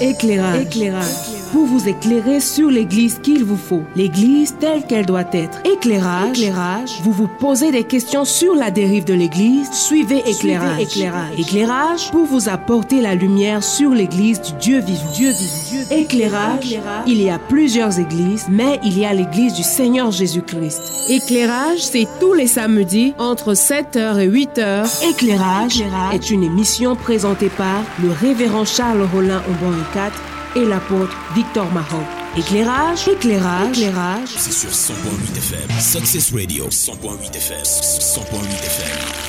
Éclairage. Éclairage. Pour vous éclairer sur l'église qu'il vous faut. L'église telle qu'elle doit être. Éclairage. Éclairage. Vous vous posez des questions sur la dérive de l'église. Suivez éclairage. éclairage. Éclairage pour vous apporter la lumière sur l'église du Dieu vivant. Dieu vivant. Éclairage. Il y a plusieurs églises, mais il y a l'église du Seigneur Jésus-Christ. Éclairage, c'est tous les samedis entre 7h et 8h. Éclairage, est une émission présentée par le révérend Charles Rollin au 4 et l'apôtre Victor Mahon. Éclairage, éclairage, éclairage. C'est sur 100.8 FM. Success Radio, 100.8 FM. 100.8 FM.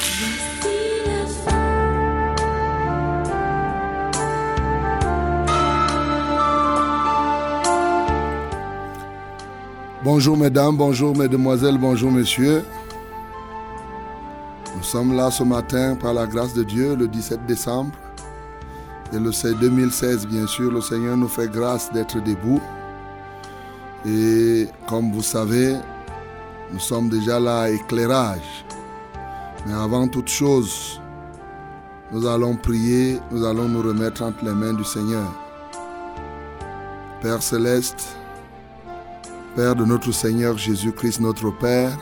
Bonjour mesdames, bonjour mesdemoiselles, bonjour messieurs. Nous sommes là ce matin par la grâce de Dieu le 17 décembre. Et le 2016, bien sûr, le Seigneur nous fait grâce d'être debout. Et comme vous savez, nous sommes déjà là à éclairage. Mais avant toute chose, nous allons prier, nous allons nous remettre entre les mains du Seigneur. Père céleste, Père de notre Seigneur Jésus-Christ, notre Père,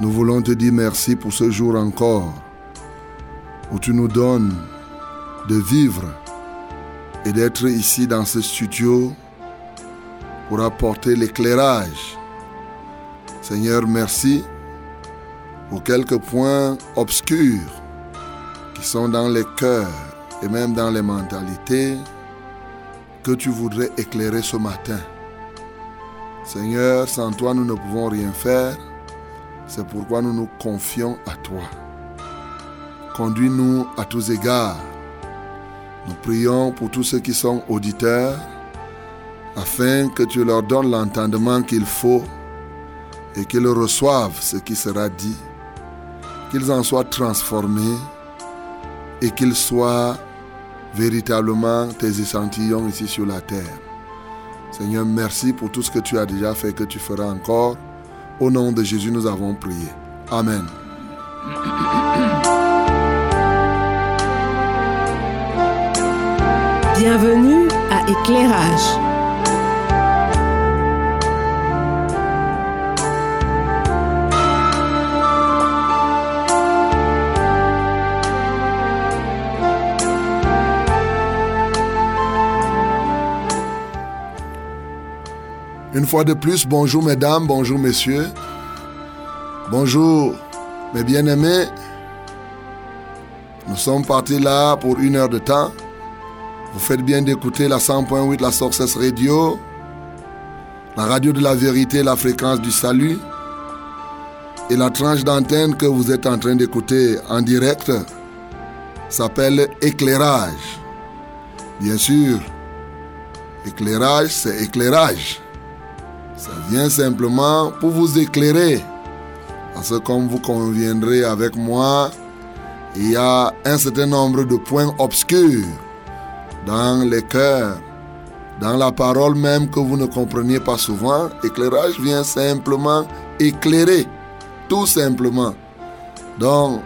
nous voulons te dire merci pour ce jour encore où tu nous donnes de vivre et d'être ici dans ce studio pour apporter l'éclairage. Seigneur, merci pour quelques points obscurs qui sont dans les cœurs et même dans les mentalités que tu voudrais éclairer ce matin. Seigneur, sans toi, nous ne pouvons rien faire. C'est pourquoi nous nous confions à toi. Conduis-nous à tous égards. Nous prions pour tous ceux qui sont auditeurs, afin que tu leur donnes l'entendement qu'il faut et qu'ils reçoivent ce qui sera dit, qu'ils en soient transformés et qu'ils soient véritablement tes échantillons ici sur la terre. Seigneur, merci pour tout ce que tu as déjà fait et que tu feras encore. Au nom de Jésus, nous avons prié. Amen. Bienvenue à Éclairage. Une fois de plus, bonjour mesdames, bonjour messieurs. Bonjour mes bien-aimés. Nous sommes partis là pour une heure de temps. Vous faites bien d'écouter la 100.8, la Success Radio, la radio de la vérité, la fréquence du salut. Et la tranche d'antenne que vous êtes en train d'écouter en direct s'appelle éclairage. Bien sûr, éclairage, c'est éclairage. Ça vient simplement pour vous éclairer. Parce que comme vous conviendrez avec moi, il y a un certain nombre de points obscurs dans les cœurs, dans la parole même que vous ne compreniez pas souvent. Éclairage vient simplement éclairer, tout simplement. Donc,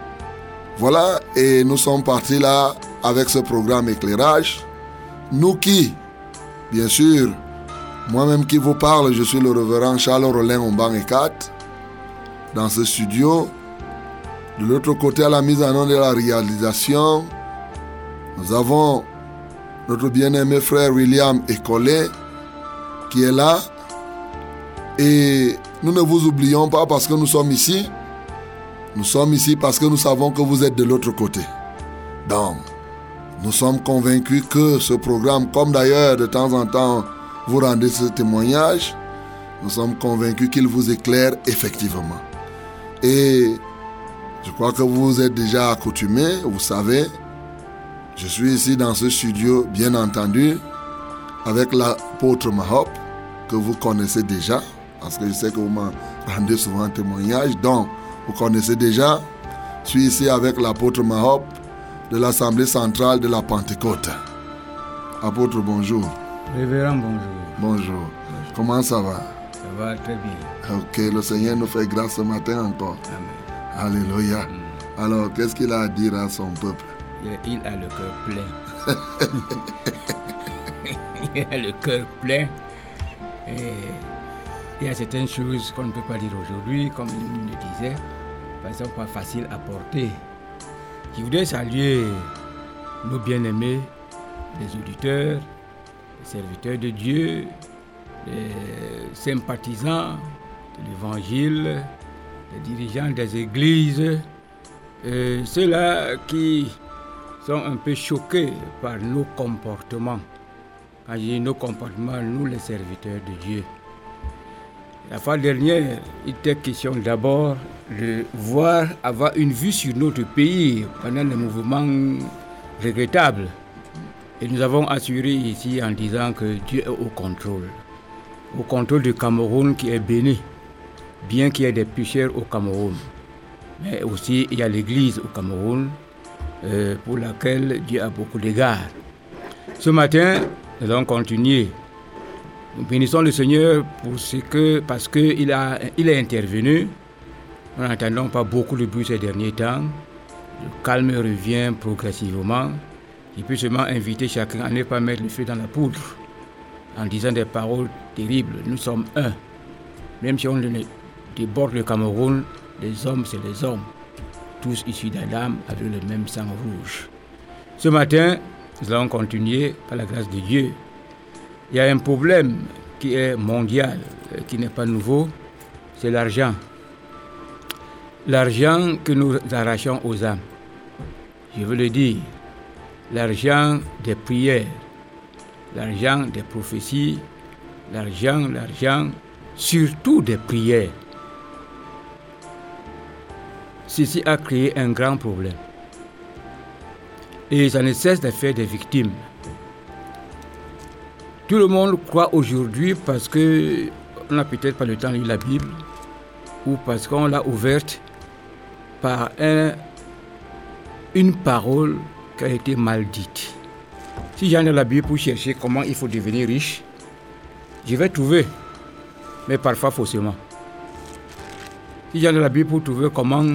voilà, et nous sommes partis là avec ce programme éclairage. Nous qui, bien sûr, moi-même qui vous parle, je suis le révérend Charles Rollin Omban et 4 dans ce studio. De l'autre côté, à la mise en œuvre de la réalisation, nous avons notre bien-aimé frère William Ecolé qui est là. Et nous ne vous oublions pas parce que nous sommes ici. Nous sommes ici parce que nous savons que vous êtes de l'autre côté. Donc, nous sommes convaincus que ce programme, comme d'ailleurs de temps en temps vous rendez ce témoignage, nous sommes convaincus qu'il vous éclaire effectivement. Et je crois que vous êtes déjà accoutumés, vous savez, je suis ici dans ce studio, bien entendu, avec l'apôtre Mahop, que vous connaissez déjà, parce que je sais que vous m'en rendez souvent témoignage, donc vous connaissez déjà. Je suis ici avec l'apôtre Mahop de l'Assemblée centrale de la Pentecôte. Apôtre, bonjour. Révérend, bonjour. Bonjour. Comment ça va? Ça va très bien. Ok, le Seigneur nous fait grâce ce matin encore. Amen. Alléluia. Alors, qu'est-ce qu'il a à dire à son peuple? Il, a le cœur plein. il a le cœur plein. Et il y a certaines choses qu'on ne peut pas dire aujourd'hui, comme il le disait, qu'elles sont pas faciles à porter. Je voudrais saluer nos bien-aimés, les auditeurs, les serviteurs de Dieu, les sympathisants de l'Évangile, les dirigeants des églises, ceux-là qui sont un peu choqués par nos comportements. Quand je dis nos comportements, nous les serviteurs de Dieu. La fois dernière, il était question d'abord de voir avoir une vue sur notre pays pendant les mouvements regrettables. Et nous avons assuré ici en disant que Dieu est au contrôle. Au contrôle du Cameroun qui est béni, bien qu'il y ait des pécheurs au Cameroun. Mais aussi, il y a l'Église au Cameroun, euh, pour laquelle Dieu a beaucoup d'égards. Ce matin, nous allons continuer. Nous bénissons le Seigneur pour ce que, parce qu'il il est intervenu. Nous n'entendons pas beaucoup de bruit ces derniers temps. Le calme revient progressivement. Il peut seulement inviter chacun à ne pas mettre le feu dans la poudre en disant des paroles terribles. Nous sommes un. Même si on déborde le Cameroun, les hommes, c'est les hommes. Tous issus d'Adam avec le même sang rouge. Ce matin, nous allons continuer par la grâce de Dieu. Il y a un problème qui est mondial, euh, qui n'est pas nouveau, c'est l'argent. L'argent que nous arrachons aux âmes. Je veux le dire, l'argent des prières, l'argent des prophéties, l'argent, l'argent, surtout des prières. Ceci a créé un grand problème. Et ça ne cesse de faire des victimes. Tout le monde croit aujourd'hui parce que on n'a peut-être pas le temps de lire la Bible ou parce qu'on l'a ouverte par un, une parole qui a été mal dite. Si j'en ai la Bible pour chercher comment il faut devenir riche, je vais trouver, mais parfois faussement. Si ai la Bible pour trouver comment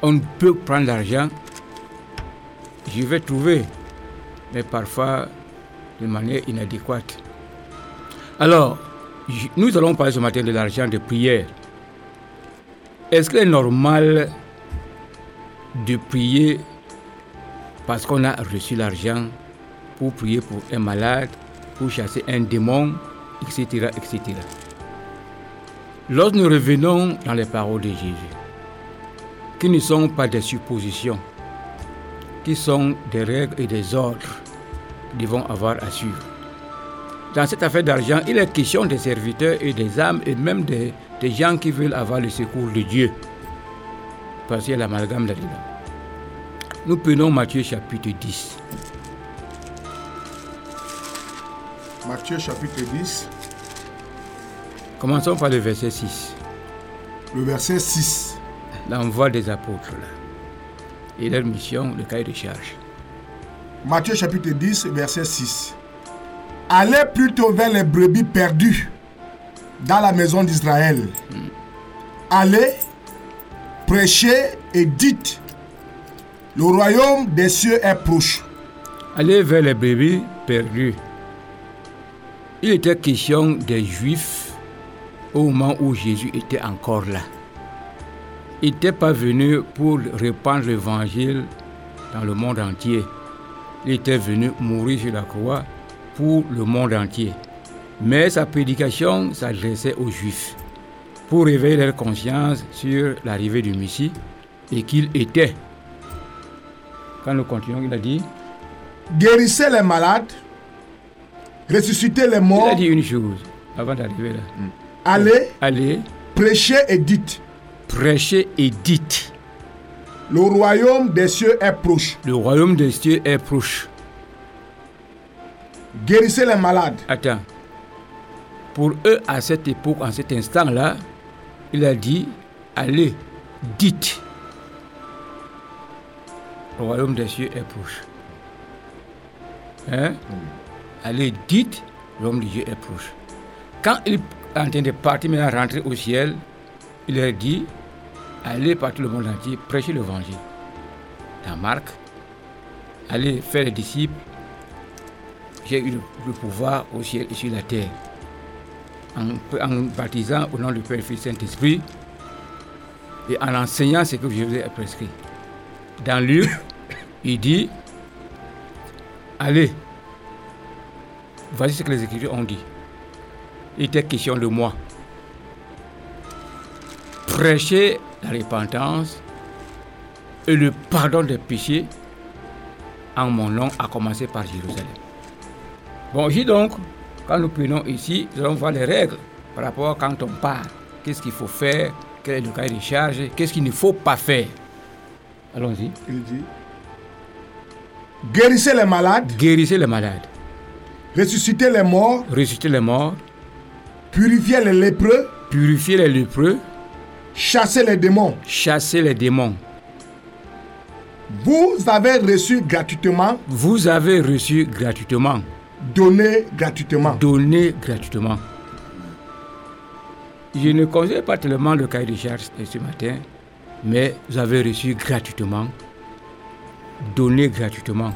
on peut prendre l'argent, je vais trouver, mais parfois de manière inadéquate. Alors, nous allons parler ce matin de l'argent de prière. Est-ce qu'il est normal de prier parce qu'on a reçu l'argent pour prier pour un malade, pour chasser un démon, etc., etc. Lorsque nous revenons dans les paroles de Jésus, qui ne sont pas des suppositions, qui sont des règles et des ordres que devons avoir à suivre. Dans cette affaire d'argent, il est question des serviteurs et des âmes et même des, des gens qui veulent avoir le secours de Dieu. Parce qu'il y a l'amalgame là-dedans. Nous prenons Matthieu chapitre 10. Matthieu chapitre 10. Commençons par le verset 6. Le verset 6. L'envoi des apôtres là et leur mission, le cahier de charge. Matthieu chapitre 10, verset 6. Allez plutôt vers les brebis perdues dans la maison d'Israël. Allez, prêchez et dites, le royaume des cieux est proche. Allez vers les brebis perdues. Il était question des Juifs au moment où Jésus était encore là n'était pas venu pour répandre l'évangile dans le monde entier. Il était venu mourir sur la croix pour le monde entier. Mais sa prédication s'adressait aux Juifs pour réveiller leur conscience sur l'arrivée du Messie et qu'il était. Quand nous continuons, il a dit Guérissez les malades, ressuscitez les morts. Il a dit une chose avant d'arriver là. Allez, Allez, prêchez et dites prêchez et dites. Le royaume des cieux est proche. Le royaume des cieux est proche. Guérissez les malades. Attends. Pour eux, à cette époque, en cet instant-là, il a dit, allez, dites. Le royaume des cieux est proche. Hein? Allez, dites, le royaume des cieux est proche. Quand il en train de partir, maintenant rentrer au ciel, il leur dit, allez par tout le monde entier, prêcher l'évangile. Dans Marc, allez faire les disciples j'ai eu le, pouvoir au ciel et sur la terre. En, baptisant au nom du Père, Fils Saint-Esprit et en enseignant ce que je vous ai prescrit. Dans Luc, il dit Allez, voici ce que les Écritures ont dit. Il était question de moi. Prêchez la repentance et le pardon des péchés en mon nom, à commencer par Jérusalem. Bon, ici donc, quand nous prenons ici, nous allons voir les règles par rapport à quand on part. Qu'est-ce qu'il faut faire? Quel est le cas de charge Qu'est-ce qu'il ne faut pas faire? Allons-y. Il dit Guérissez les malades. Guérissez les malades. Ressuscitez les morts. Ressuscitez les morts. Purifiez les lépreux. Purifiez les lépreux. Chassez les démons. Chassez les démons. Vous avez reçu gratuitement. Vous avez reçu gratuitement. Donné gratuitement. Donné gratuitement. Je ne connais pas tellement le cahier de charge de ce matin, mais vous avez reçu gratuitement. Donné gratuitement.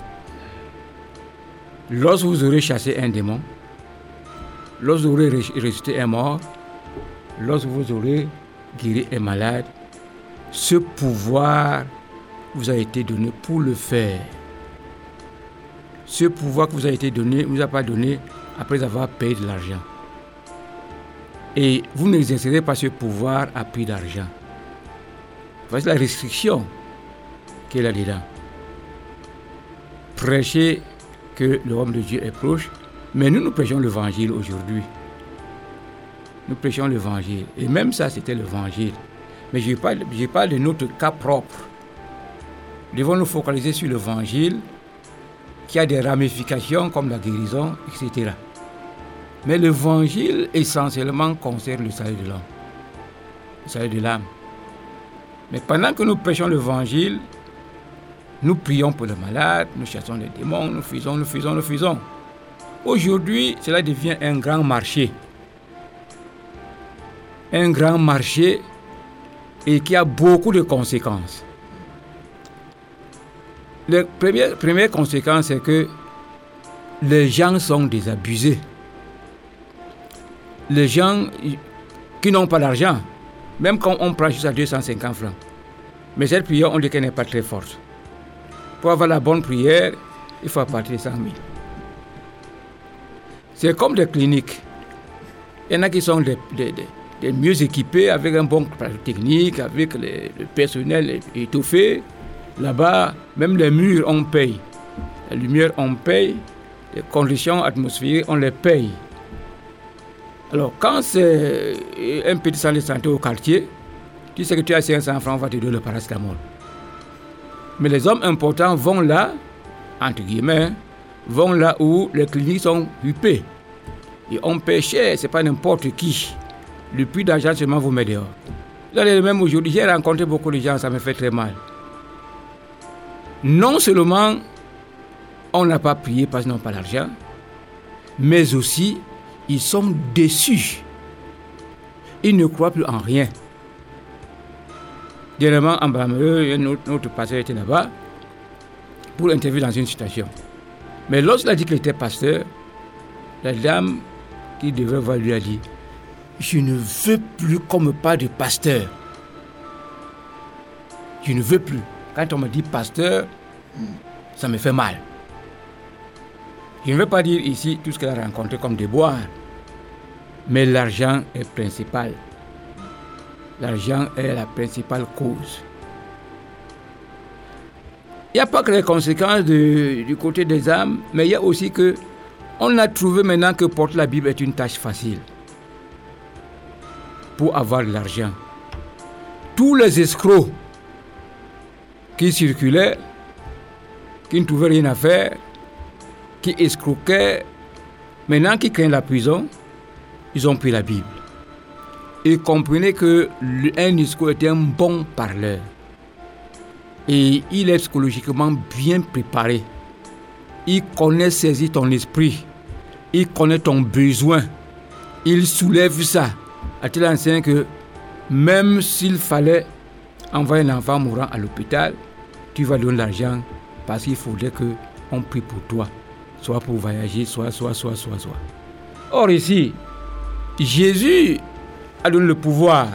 Lorsque vous aurez chassé un démon, lorsque vous aurez ressuscité un mort, lorsque vous aurez guéri un malade, ce pouvoir vous a été donné pour le faire. Ce pouvoir que vous a été donné, ne vous a pas donné après avoir payé de l'argent. Et vous n'exercerez pas ce pouvoir à prix d'argent. Voici la restriction qu'il y a là-dedans. Prêcher que le de Dieu est proche, mais nous, nous prêchons l'évangile aujourd'hui. Nous prêchons l'évangile. Et même ça, c'était l'évangile. Mais je parle, je parle de notre cas propre devons nous focaliser sur l'évangile qui a des ramifications comme la guérison, etc. Mais l'évangile essentiellement concerne le salut de l'homme, le salut de l'âme. Mais pendant que nous prêchons l'évangile, nous prions pour les malades, nous chassons les démons, nous faisons, nous faisons, nous faisons. Aujourd'hui, cela devient un grand marché. Un grand marché et qui a beaucoup de conséquences. La première, première conséquence, c'est que les gens sont désabusés. Les gens qui n'ont pas d'argent, même quand on prend juste à 250 francs, mais cette prière, on dit qu'elle n'est pas très forte. Pour avoir la bonne prière, il faut partir 100 000. C'est comme des cliniques. Il y en a qui sont des, mieux équipés, avec un bon technique, avec le personnel étouffé, Là-bas, même les murs, on paye. La lumière, on paye. Les conditions atmosphériques, on les paye. Alors, quand c'est un petit centre de santé au quartier, tu sais que tu as 500 francs, on va te donner le paracétamol. Mais les hommes importants vont là, entre guillemets, vont là où les cliniques sont huppées. Et on paye cher, c'est pas n'importe qui. Le prix d'argent seulement vous met dehors. Là, même aujourd'hui, j'ai rencontré beaucoup de gens, ça me fait très mal non seulement on n'a pas prié parce qu'ils n'ont pas d'argent, mais aussi ils sont déçus. Ils ne croient plus en rien. Dernièrement, en Brameux, notre pasteur était là-bas pour intervenir dans une situation. Mais lorsqu'il a dit qu'il était pasteur, la dame qui devait voir lui a dit Je ne veux plus qu'on me parle de pasteur. Je ne veux plus. Quand on me dit pasteur, ça me fait mal. Je ne veux pas dire ici tout ce qu'elle a rencontré comme déboire, mais l'argent est principal. L'argent est la principale cause. Il n'y a pas que les conséquences du côté des âmes, mais il y a aussi que on a trouvé maintenant que porter la Bible est une tâche facile pour avoir de l'argent. Tous les escrocs qui circulaient, qui ne trouvaient rien à faire, qui escroquaient, maintenant qui craignent la prison, ils ont pris la Bible. Ils comprenaient que un escroc était un bon parleur. Et il est psychologiquement bien préparé. Il connaît saisir ton esprit. Il connaît ton besoin. Il soulève ça. A-t-il enseigné que même s'il fallait envoyer un enfant mourant à l'hôpital, tu vas donner l'argent parce qu'il faudrait qu'on prie pour toi. soit pour voyager, soit, soit, soit, soit, soit. Or ici, Jésus a donné le pouvoir.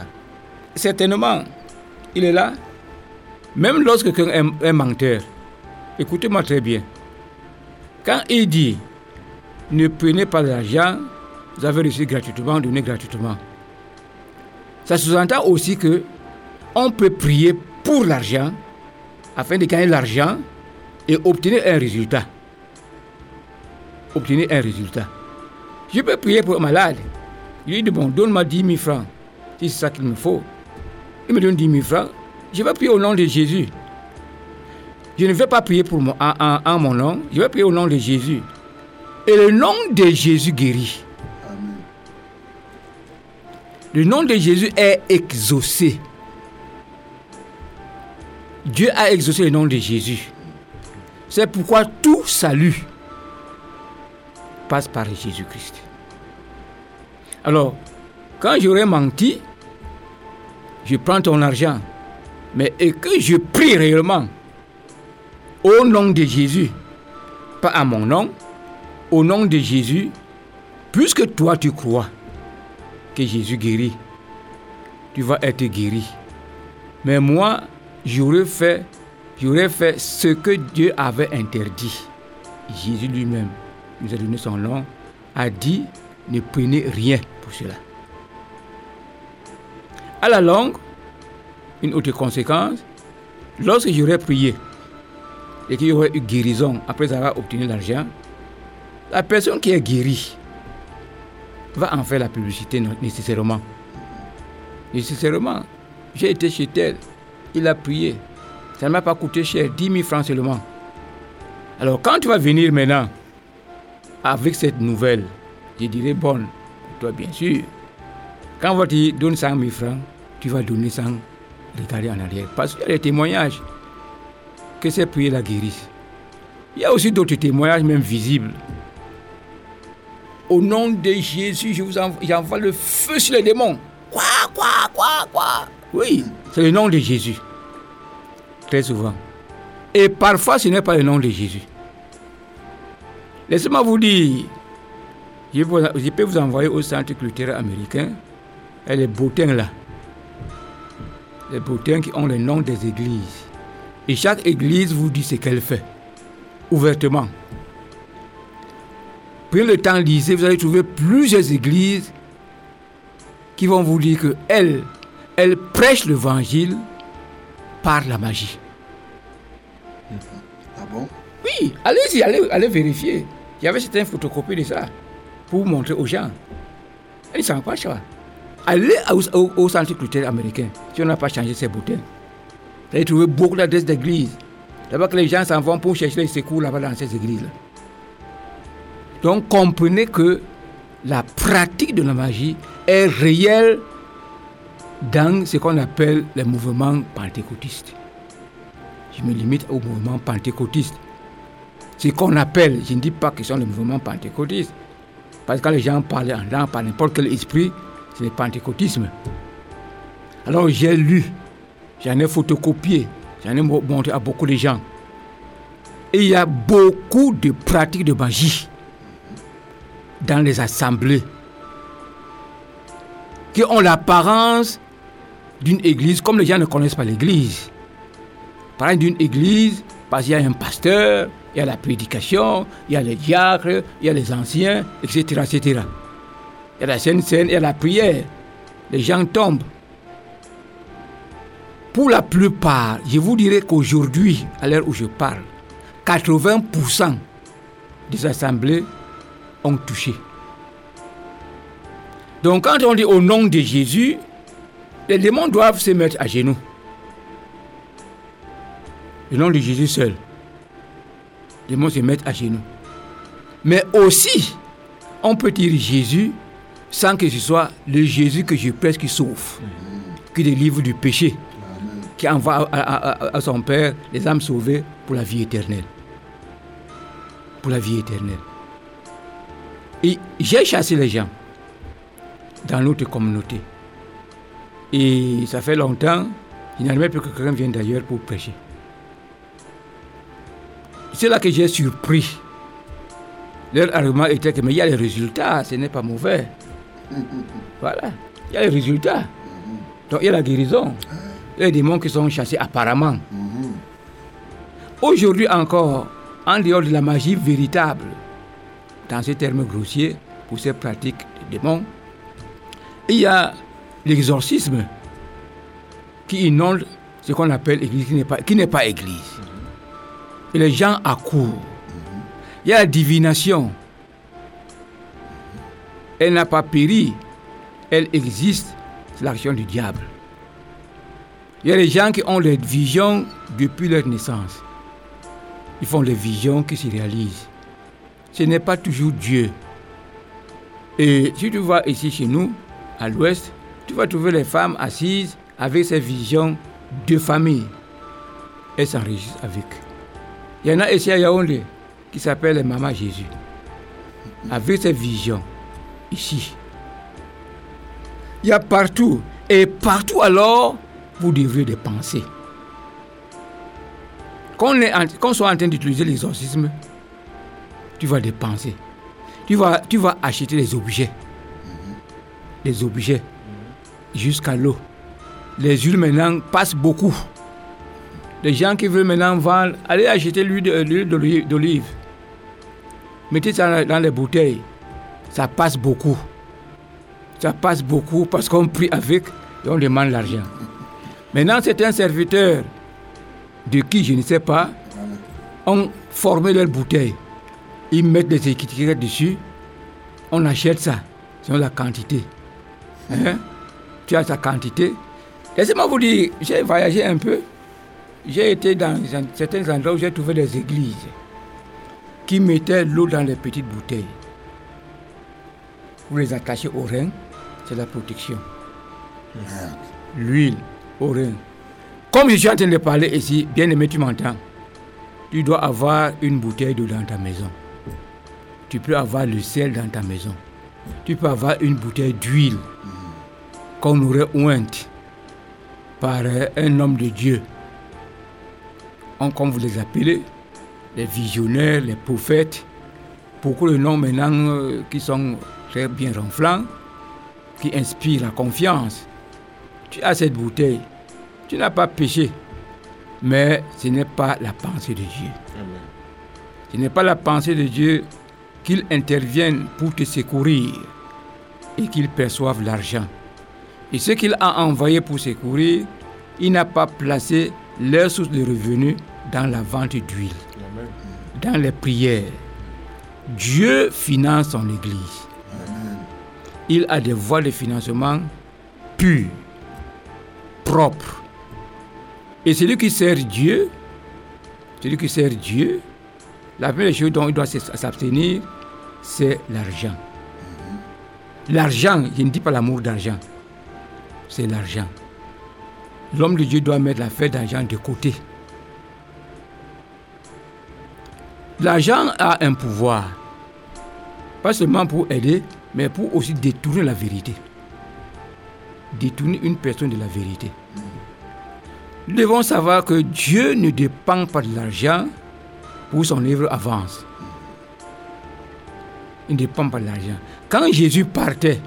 Certainement, il est là. Même lorsque quelqu'un est menteur, écoutez-moi très bien. Quand il dit, ne prenez pas l'argent, vous avez reçu gratuitement, donnez gratuitement. Ça sous-entend aussi que on peut prier pour l'argent afin de gagner l'argent et obtenir un résultat. Obtenir un résultat. Je peux prier pour un malade. Il dit, bon, donne-moi 10 000 francs. C'est ça qu'il me faut. Il me donne 10 000 francs. Je vais prier au nom de Jésus. Je ne vais pas prier pour mon, en, mon nom. Je vais prier au nom de Jésus. Et le nom de Jésus guérit. Le nom de Jésus est exaucé. Dieu a exaucé le nom de Jésus. C'est pourquoi tout salut passe par Jésus-Christ. Alors, quand j'aurais menti, je prends ton argent, mais et que je prie réellement au nom de Jésus, pas à mon nom, au nom de Jésus, puisque toi tu crois que Jésus guérit, tu vas être guéri. Mais moi, j'aurais fait, j'aurais fait ce que Dieu avait interdit. Jésus lui-même nous a donné son nom, a dit ne prenez rien pour cela. À la longue, une autre conséquence, lorsque j'aurais prié et qu'il y aurait eu guérison après avoir obtenu l'argent, la personne qui est guérie va en faire la publicité nécessairement. Nécessairement. J'ai été chez elle, il a prié. Ça ne m'a pas coûté cher, 10 000 francs seulement. Alors quand tu vas venir maintenant avec cette nouvelle, je dirais bonne, toi bien sûr. Quand on va te donner 100 000 francs, tu vas donner 100 d'aller en arrière. Parce qu'il y a les témoignages que ces prières la guérissent. Il y a aussi d'autres témoignages, même visibles. Au nom de Jésus, je vous envoie, j'envoie le feu sur les démons. Quoi, quoi, quoi, quoi? Oui, c'est le nom de Jésus. Très souvent. Et parfois, ce n'est pas le nom de Jésus. Laissez-moi vous dire, je, peux vous envoyer au centre culturel américain. Elle est beautin là. Les bottins qui ont le nom des églises. Et chaque église vous dit ce qu'elle fait. Ouvertement. Prenez le temps, lisez, vous allez trouver plusieurs églises qui vont vous dire que elles, elles prêchent l'évangile par la magie. Ah bon? Oui, allez-y, allez, allez vérifier. Il y avait certaines photocopies de ça pour montrer aux gens. Ils ne savent pas ça. Allez au, au, centre culturel américain si on n'a pas changé ces boutins. Vous allez trouver beaucoup d'adresses d'églises. D'abord que les gens s'en vont pour chercher les secours là-bas dans ces églises-là. Donc comprenez que la pratique de la magie est réelle dans ce qu'on appelle les mouvements pentecôtistes. Je me limite au mouvement pentecôtiste. Ce qu'on appelle, je ne dis pas ce sont les mouvements pentecôtistes, parce que quand les gens parlent en langue par n'importe quel esprit, c'est le pentecôtisme. Alors j'ai lu, j'en ai photocopié, j'en ai montré à beaucoup de gens. Et il y a beaucoup de pratiques de magie dans les assemblées qui ont l'apparence d'une église, comme les gens ne connaissent pas l'église. Par d'une église, parce qu'il y a un pasteur, il y a la prédication, il y a les diacres, il y a les anciens, etc. etc. A la scène scène, il y a la prière. Les gens tombent. Pour la plupart, je vous dirais qu'aujourd'hui, à l'heure où je parle, 80% des assemblées ont touché. Donc quand on dit au nom de Jésus, les démons doivent se mettre à genoux. Le nom de Jésus seul. Les démons se mettent à genoux. Mais aussi, on peut dire Jésus sans que ce soit le Jésus que je prêche qui sauve, qui délivre du péché, qui envoie à, son Père les âmes sauvées pour la vie éternelle. Pour la vie éternelle. Et j'ai chassé les gens dans notre communauté. Et ça fait longtemps, il n'y a même plus que quelqu'un vienne d'ailleurs pour prêcher. C'est là que j'ai surpris Leur argument était que mais il y a les résultats, ce n'est pas mauvais. Voilà, il y a les résultats. Donc il y a la guérison. Il y a des démons qui sont chassés apparemment. Aujourd'hui encore, en dehors de la magie véritable, dans ces termes grossiers, pour ces pratiques des démons, il y a l'exorcisme qui inonde ce qu'on appelle l'église qui n'est pas, église. Les gens accourent. Il y a la divination. Elle n'a pas péri. Elle existe. C'est l'action du diable. Il y a des gens qui ont des visions depuis leur naissance. Ils font des visions qui se réalisent. Ce n'est pas toujours Dieu. Et si tu vas ici chez nous, à l'ouest, tu vas trouver les femmes assises avec ces visions de famille. Elles s'enregistrent avec. Il y en a ici à Yaoundé qui s'appelle Maman Jésus. Avec ces visions, ici. Il y a partout. Et partout alors, vous devrez des pensées. Quand on, soit en train d'utiliser l'exorcisme, tu vas dépenser. Tu vas, tu vas acheter des objets. Des objets. Jusqu'à l'eau. Les huiles maintenant passent beaucoup. Les gens qui veulent maintenant vendre, allez acheter l'huile d'olive. Mettez ça dans les bouteilles. Ça passe beaucoup. Ça passe beaucoup parce qu'on prie avec et on demande l'argent. Maintenant, c'est un serviteur de qui je ne sais pas, ont formé leur bouteille. Ils mettent des étiquettes dessus. On achète ça. C'est la quantité. Hein? Tu as sa quantité. Laissez-moi vous dire, j'ai voyagé un peu. J'ai été dans certains endroits où j'ai trouvé des églises qui mettaient l'eau dans les petites bouteilles. Les attachez au rein, c'est la protection. L'huile au rein. Comme je suis en train de parler ici, bien aimé, tu m'entends. Tu dois avoir une bouteille d'eau dans ta maison. Tu peux avoir le sel dans ta maison. Tu peux avoir une bouteille d'huile qu'on aurait ointe par un homme de Dieu. On, comme vous les appelez, les visionnaires, les prophètes, beaucoup de noms maintenant euh, qui sont très bien renflants, qui inspirent la confiance. Tu as cette bouteille, tu n'as pas péché. Mais ce n'est pas la pensée de Dieu. Ce n'est pas la pensée de Dieu qu'il intervienne pour te secourir et qu'il perçoive l'argent. Et ce qu'il a envoyé pour secourir, il n'a pas placé leur source de revenus dans la vente d'huile, dans les prières. Dieu finance son Église. Il a des voies de financement pures, propres. Et celui qui sert Dieu, celui qui sert Dieu, la première chose dont il doit s'abstenir, c'est l'argent. L'argent, je ne dis pas l'amour d'argent, c'est l'argent. L'homme de Dieu doit mettre l'affaire d'argent de côté. L'argent a un pouvoir, pas seulement pour aider, mais pour aussi détourner la vérité. Détourner une personne de la vérité. Nous devons savoir que Dieu ne dépend pas de l'argent pour son œuvre avance. Il ne dépend pas de l'argent. Quand Jésus partait,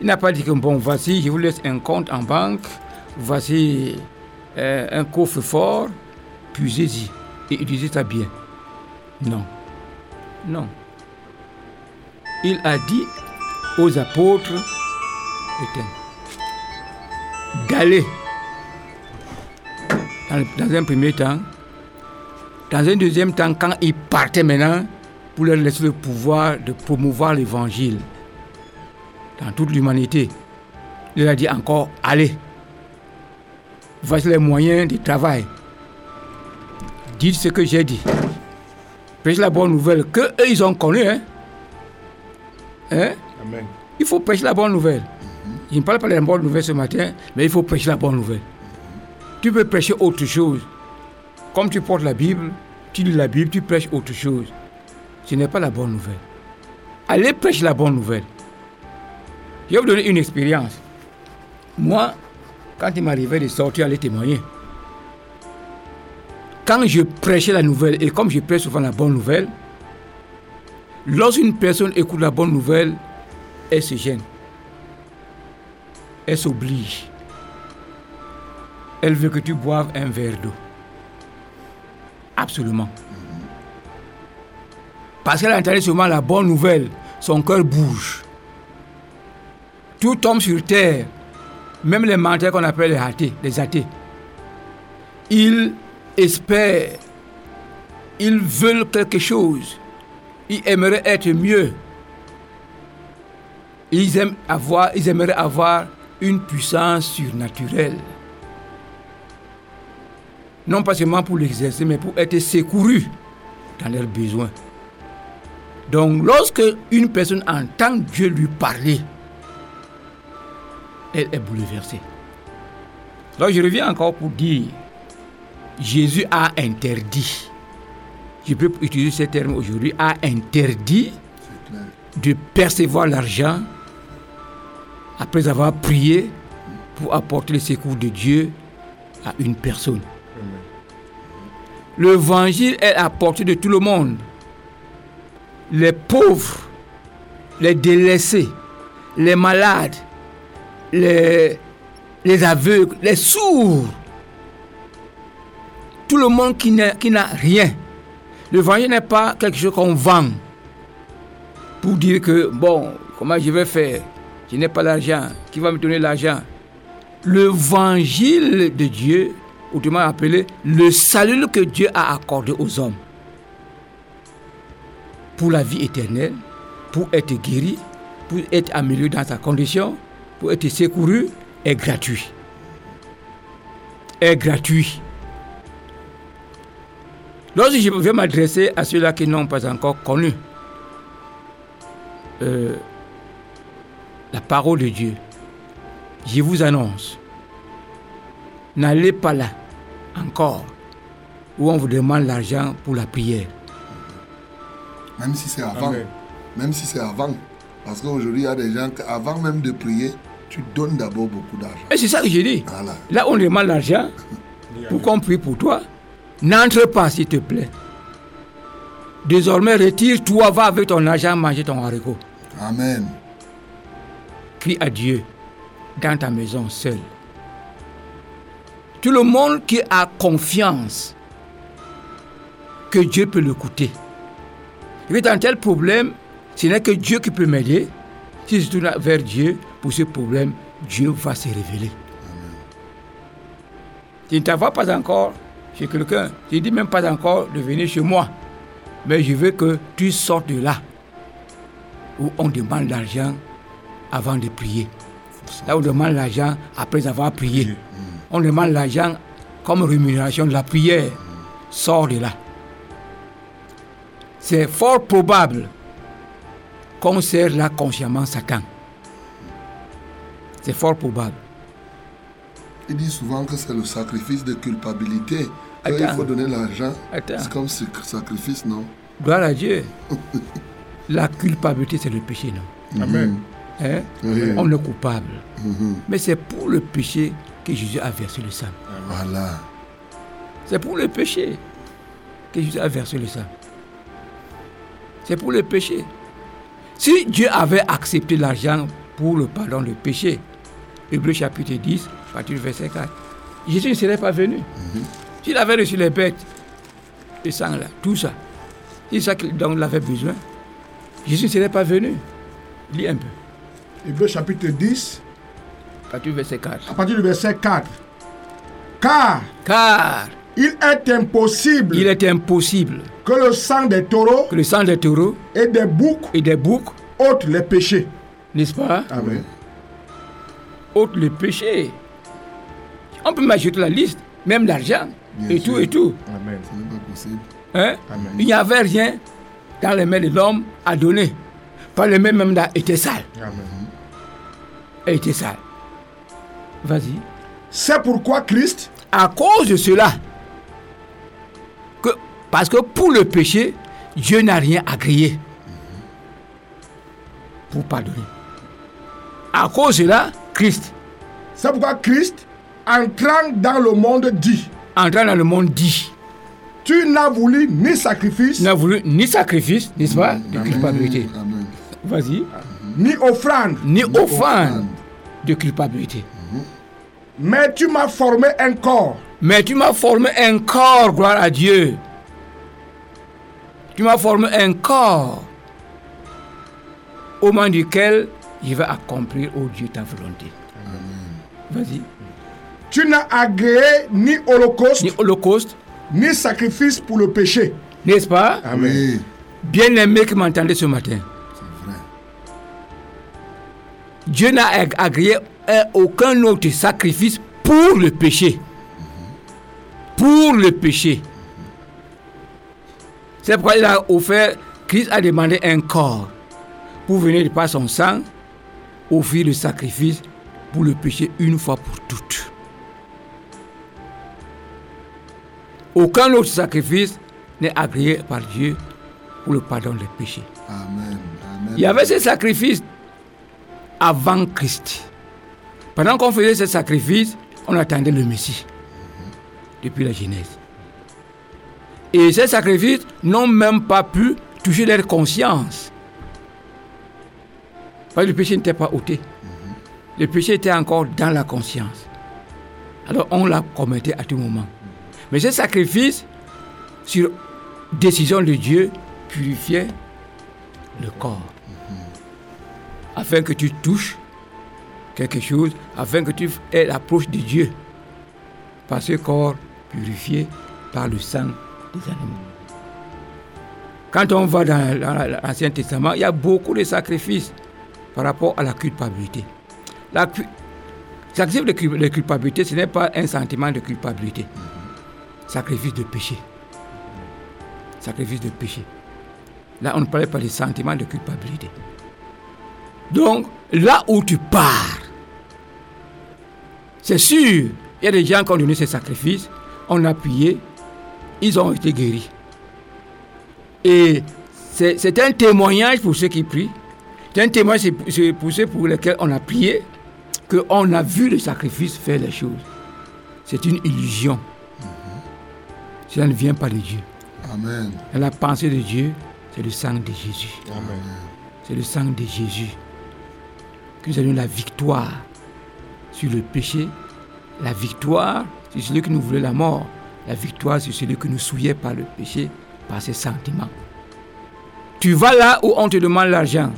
il n'a pas dit que bon, voici, je vous laisse un compte en banque, voici euh, un coffre-fort, puisez-y et utilisez ça bien. Non. Non. Il a dit aux apôtres d'aller dans, un premier temps. Dans un deuxième temps, quand il partait maintenant, pour leur laisser le pouvoir de promouvoir l'évangile dans toute l'humanité, il a dit encore, allez, voici les moyens du travail. Dites ce que j'ai dit. Prêchez la bonne nouvelle que eux ils ont connu. Hein? Hein? Amen. Il faut prêcher la bonne nouvelle. Je ne parle pas de la bonne nouvelle ce matin, mais il faut prêcher la bonne nouvelle. Tu peux prêcher autre chose. Comme tu portes la Bible, tu lis la Bible, tu prêches autre chose. Ce n'est pas la bonne nouvelle. Allez prêcher la bonne nouvelle. Je vais vous donner une expérience. Moi, quand il m'arrivait de sortir, aller témoigner. Quand je prêchais la nouvelle, et comme je prêche souvent la bonne nouvelle, Lorsqu'une personne écoute la bonne nouvelle, elle se gêne. Elle s'oblige. Elle veut que tu boives un verre d'eau. Absolument. Parce qu'elle a entendu seulement la bonne nouvelle, son cœur bouge. Tout tombe sur terre, même les menteurs qu'on appelle les athées, les athées. Ils espèrent, ils veulent quelque chose, ils aimeraient être mieux. Ils, aiment avoir, ils aimeraient avoir une puissance surnaturelle. Non pas seulement pour l'exercer, mais pour être secouru dans leurs besoins. Donc lorsque une personne entend Dieu lui parler, elle est bouleversée. Donc je reviens encore pour dire, Jésus a interdit, je peux utiliser ce terme aujourd'hui, a interdit de percevoir l'argent après avoir prié pour apporter le secours de Dieu à une personne. L'évangile est à portée de tout le monde. Les pauvres, les délaissés, les malades, les, les aveugles, les sourds, tout le monde qui n'a rien. L'évangile n'est pas quelque chose qu'on vend pour dire que, bon, comment je vais faire? Je n'ai pas l'argent. Qui va me donner l'argent? L'évangile de Dieu, autrement appelé le salut que Dieu a accordé aux hommes pour la vie éternelle, pour être guéri, pour être amélioré dans sa condition, pour être secouru, est gratuit. Est gratuit. Lorsque je vais m'adresser à ceux-là qui n'ont pas encore connu euh, la parole de Dieu, je vous annonce, n'allez pas là encore où on vous demande l'argent pour la prière. Même si c'est avant. Amen. Même si c'est avant. Parce qu'aujourd'hui, il y a des gens qui, avant même de prier, tu donnes d'abord beaucoup d'argent. Et c'est ça que j'ai dit. Voilà. Là, on demande l'argent pour qu'on prie pour toi. N'entre pas, s'il te plaît. Désormais, retire-toi, va avec ton argent manger ton haricot. Amen. Crie à Dieu dans ta maison seul. Tout le monde qui a confiance que Dieu peut l'écouter. Il est dans tel problème, ce n'est que Dieu qui peut m'aider. Si je tourne vers Dieu pour ce problème, Dieu va se révéler. Tu ne t'envoies pas encore chez quelqu'un. Je ne dis même pas encore de venir chez moi. Mais je veux que tu sortes de là où on demande l'argent avant de prier. Là, on demande l'argent après avoir prié. On demande l'argent comme rémunération de la prière. Sors de là. C'est fort probable qu'on sert là consciemment Satan. C'est fort probable. Il dit souvent que c'est le sacrifice de culpabilité. Quand il faut donner l'argent, c'est comme ce sacrifice, non? Gloire à Dieu. La culpabilité, c'est le péché, non? Amen. Hein? Oui. On est coupable. Mhm. Mais c'est pour le péché que Jésus a versé le sang. Voilà. C'est pour le péché que Jésus a versé le sang. C'est pour le péché. Si Dieu avait accepté l'argent pour le pardon du péché, Hébreu chapitre 10, à partir du verset 4, Jésus ne serait pas venu. S'il avait reçu les bêtes, le sang là, tout ça, c'est ça qu'il- dont il avait besoin, Jésus ne serait pas venu. Lis un peu, Hébreu chapitre 10, à partir du verset 4. à partir du verset 4. Car Car il est impossible il est impossible que le sang des taureaux que le sang des taureaux et des boucs et des boucs, ôte les péchés. n'est-ce pas, Amen. ôte le péché. On peut m'ajouter la liste, même l'argent, Bien et sûr. tout, et tout. Amen. Ce n'est pas possible. Hein? Amen. Il n'y avait rien dans les mains de l'homme à donner. Pas les mains même là étaient sales. Amen. Elle était sale. Vas-y. C'est pourquoi Christ, À cause de cela, que, parce que pour le péché, Dieu n'a rien agréé pour pardonner. À cause de cela, Christ, c'est pourquoi Christ, entrant dans le monde, dit entrant dans le monde, dit Tu n'as voulu ni sacrifice, Tu n'as voulu ni sacrifice, n'est-ce pas, de culpabilité. Vas-y. ni offrande, Ni offrande de culpabilité. mais tu m'as formé un corps Mais tu m'as formé un corps, gloire à Dieu. Tu m'as formé un corps au moment duquel je vais accomplir, oh Dieu, ta volonté. Vas-y. Tu n'as agréé ni holocauste, Ni holocauste, ni sacrifice pour le péché. n'est-ce pas? Oui, Bien aimé qui m'entendait ce matin. c'est vrai. Dieu n'a ag- agréé un- aucun autre sacrifice pour le péché. Pour le péché. C'est pourquoi il a offert, Christ a demandé un corps pour venir par son sang offrir le sacrifice pour le péché une fois pour toutes. Aucun autre sacrifice n'est agréé par Dieu pour le pardon des péchés. Amen. Amen. Il y avait ces sacrifices avant Christ. Pendant qu'on faisait ces sacrifices, on attendait le Messie depuis la Genèse. Et ces sacrifices n'ont même pas pu toucher leur conscience. Parce que le péché n'était pas ôté. Le péché était encore dans la conscience. Alors on l'a commettait à tout moment. Mais ces sacrifices, sur décision de Dieu, purifiaient le corps afin que tu touches quelque chose, afin que tu aies l'approche de Dieu par ce corps purifié par le sang des animaux. Quand on va dans dans l'Ancien Testament, il y a beaucoup de sacrifices par rapport à la culpabilité. La sacrifice de cul- de culpabilité, ce n'est pas un sentiment de culpabilité. Sacrifice de péché. Sacrifice de péché. Là, on ne parlait pas de sentiment de culpabilité. Donc, là où tu pars, c'est sûr, il y a des gens qui ont donné ces sacrifices, on a prié, ils ont été guéris. Et c'est un témoignage pour ceux qui prient, c'est un témoignage pour ceux pour lesquels on a prié, qu'on a vu le sacrifice faire les choses. C'est une illusion. Cela ne vient pas de Dieu. Amen. Et la pensée de Dieu, c'est le sang de Jésus. C'est le sang de Jésus qui nous a donné la victoire sur le péché, la victoire sur celui qui nous voulait la mort, la victoire sur celui qui nous souillait par le péché, par ses sentiments. Tu vas là où on te demande l'argent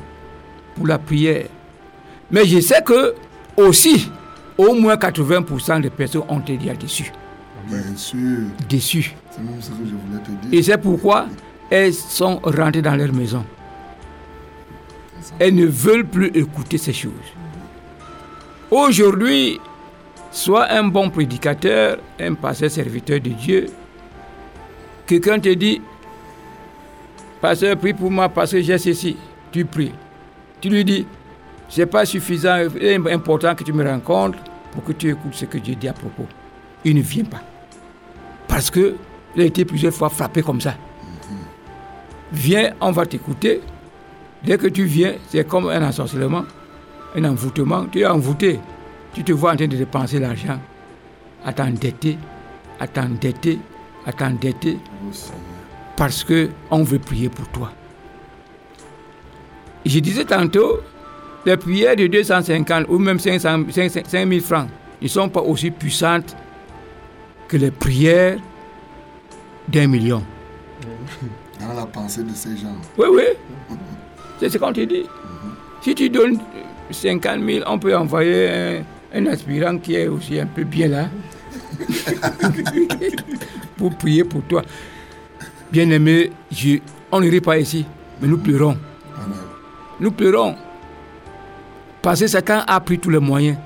pour la prière. Mais je sais que aussi, au moins 80% des personnes ont été déjà déçues. Bien sûr. Déçues. C'est même ce que je voulais te dire. Et c'est pourquoi elles sont rentrées dans leur maison. Elles ne veulent plus écouter ces choses. Aujourd'hui, sois un bon prédicateur, un pasteur serviteur de Dieu. Quelqu'un te dit, Pasteur, prie pour moi parce que j'ai ceci. Tu pries. Tu lui dis, c'est pas suffisant, est important que tu me rencontres pour que tu écoutes ce que Dieu dit à propos. Il ne vient pas. Parce que il a été plusieurs fois frappé comme ça. Viens, on va t'écouter. Dès que tu viens, c'est comme un ensorcellement, un envoûtement. Tu es envoûté. Tu te vois en train de dépenser l'argent, à t'endetter, à t'endetter, à t'endetter, Oh, parce que on veut prier pour toi. Je disais tantôt, les prières de 250 ou même 500, 500 5000 francs ne sont pas aussi puissantes que les prières d'un million. Dans la pensée de ces gens. Oui, oui. C'est ce qu'on te dit. Si tu donnes 50 000, on peut envoyer un, un aspirant qui est aussi un peu bien là. pour prier pour toi. Bien-aimé, on ne rit pas ici, mais nous pleurons. Amen. Nous pleurons. Parce que Satan a pris tous les moyens,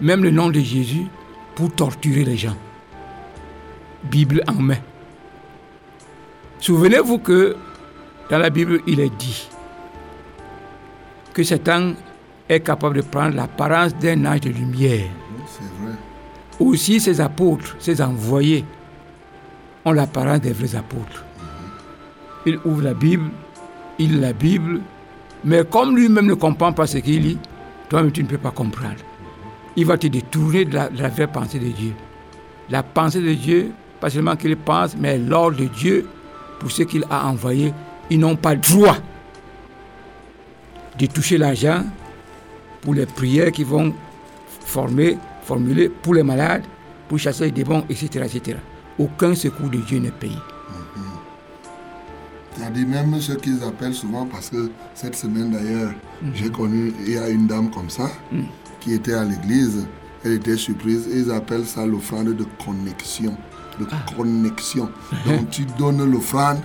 même le nom de Jésus, pour torturer les gens. Bible en main. Souvenez-vous que dans la Bible, il est dit que Satan est capable de prendre l'apparence d'un ange de lumière. Vrai. Aussi, ses apôtres, ses envoyés, ont l'apparence des vrais apôtres. Il ouvre la Bible, il lit la Bible, mais comme lui-même ne comprend pas ce qu'il lit, toi-même tu ne peux pas comprendre. Il va te détourner de la, de la vraie pensée de Dieu. La pensée de Dieu, pas seulement qu'ils pensent, mais l'ordre de Dieu pour ce qu'il a envoyé. Ils n'ont pas le droit de toucher l'argent pour les prières qu'ils vont former, formuler pour les malades, pour chasser les démons, etc., etc. Aucun secours de Dieu n'est payé. C'est-à-dire même ce qu'ils appellent souvent, parce que cette semaine d'ailleurs, j'ai connu, il y a une dame comme ça, qui était à l'église, elle était surprise, ils appellent ça l'offrande de connexion. De connexion. Donc tu donnes l'offrande,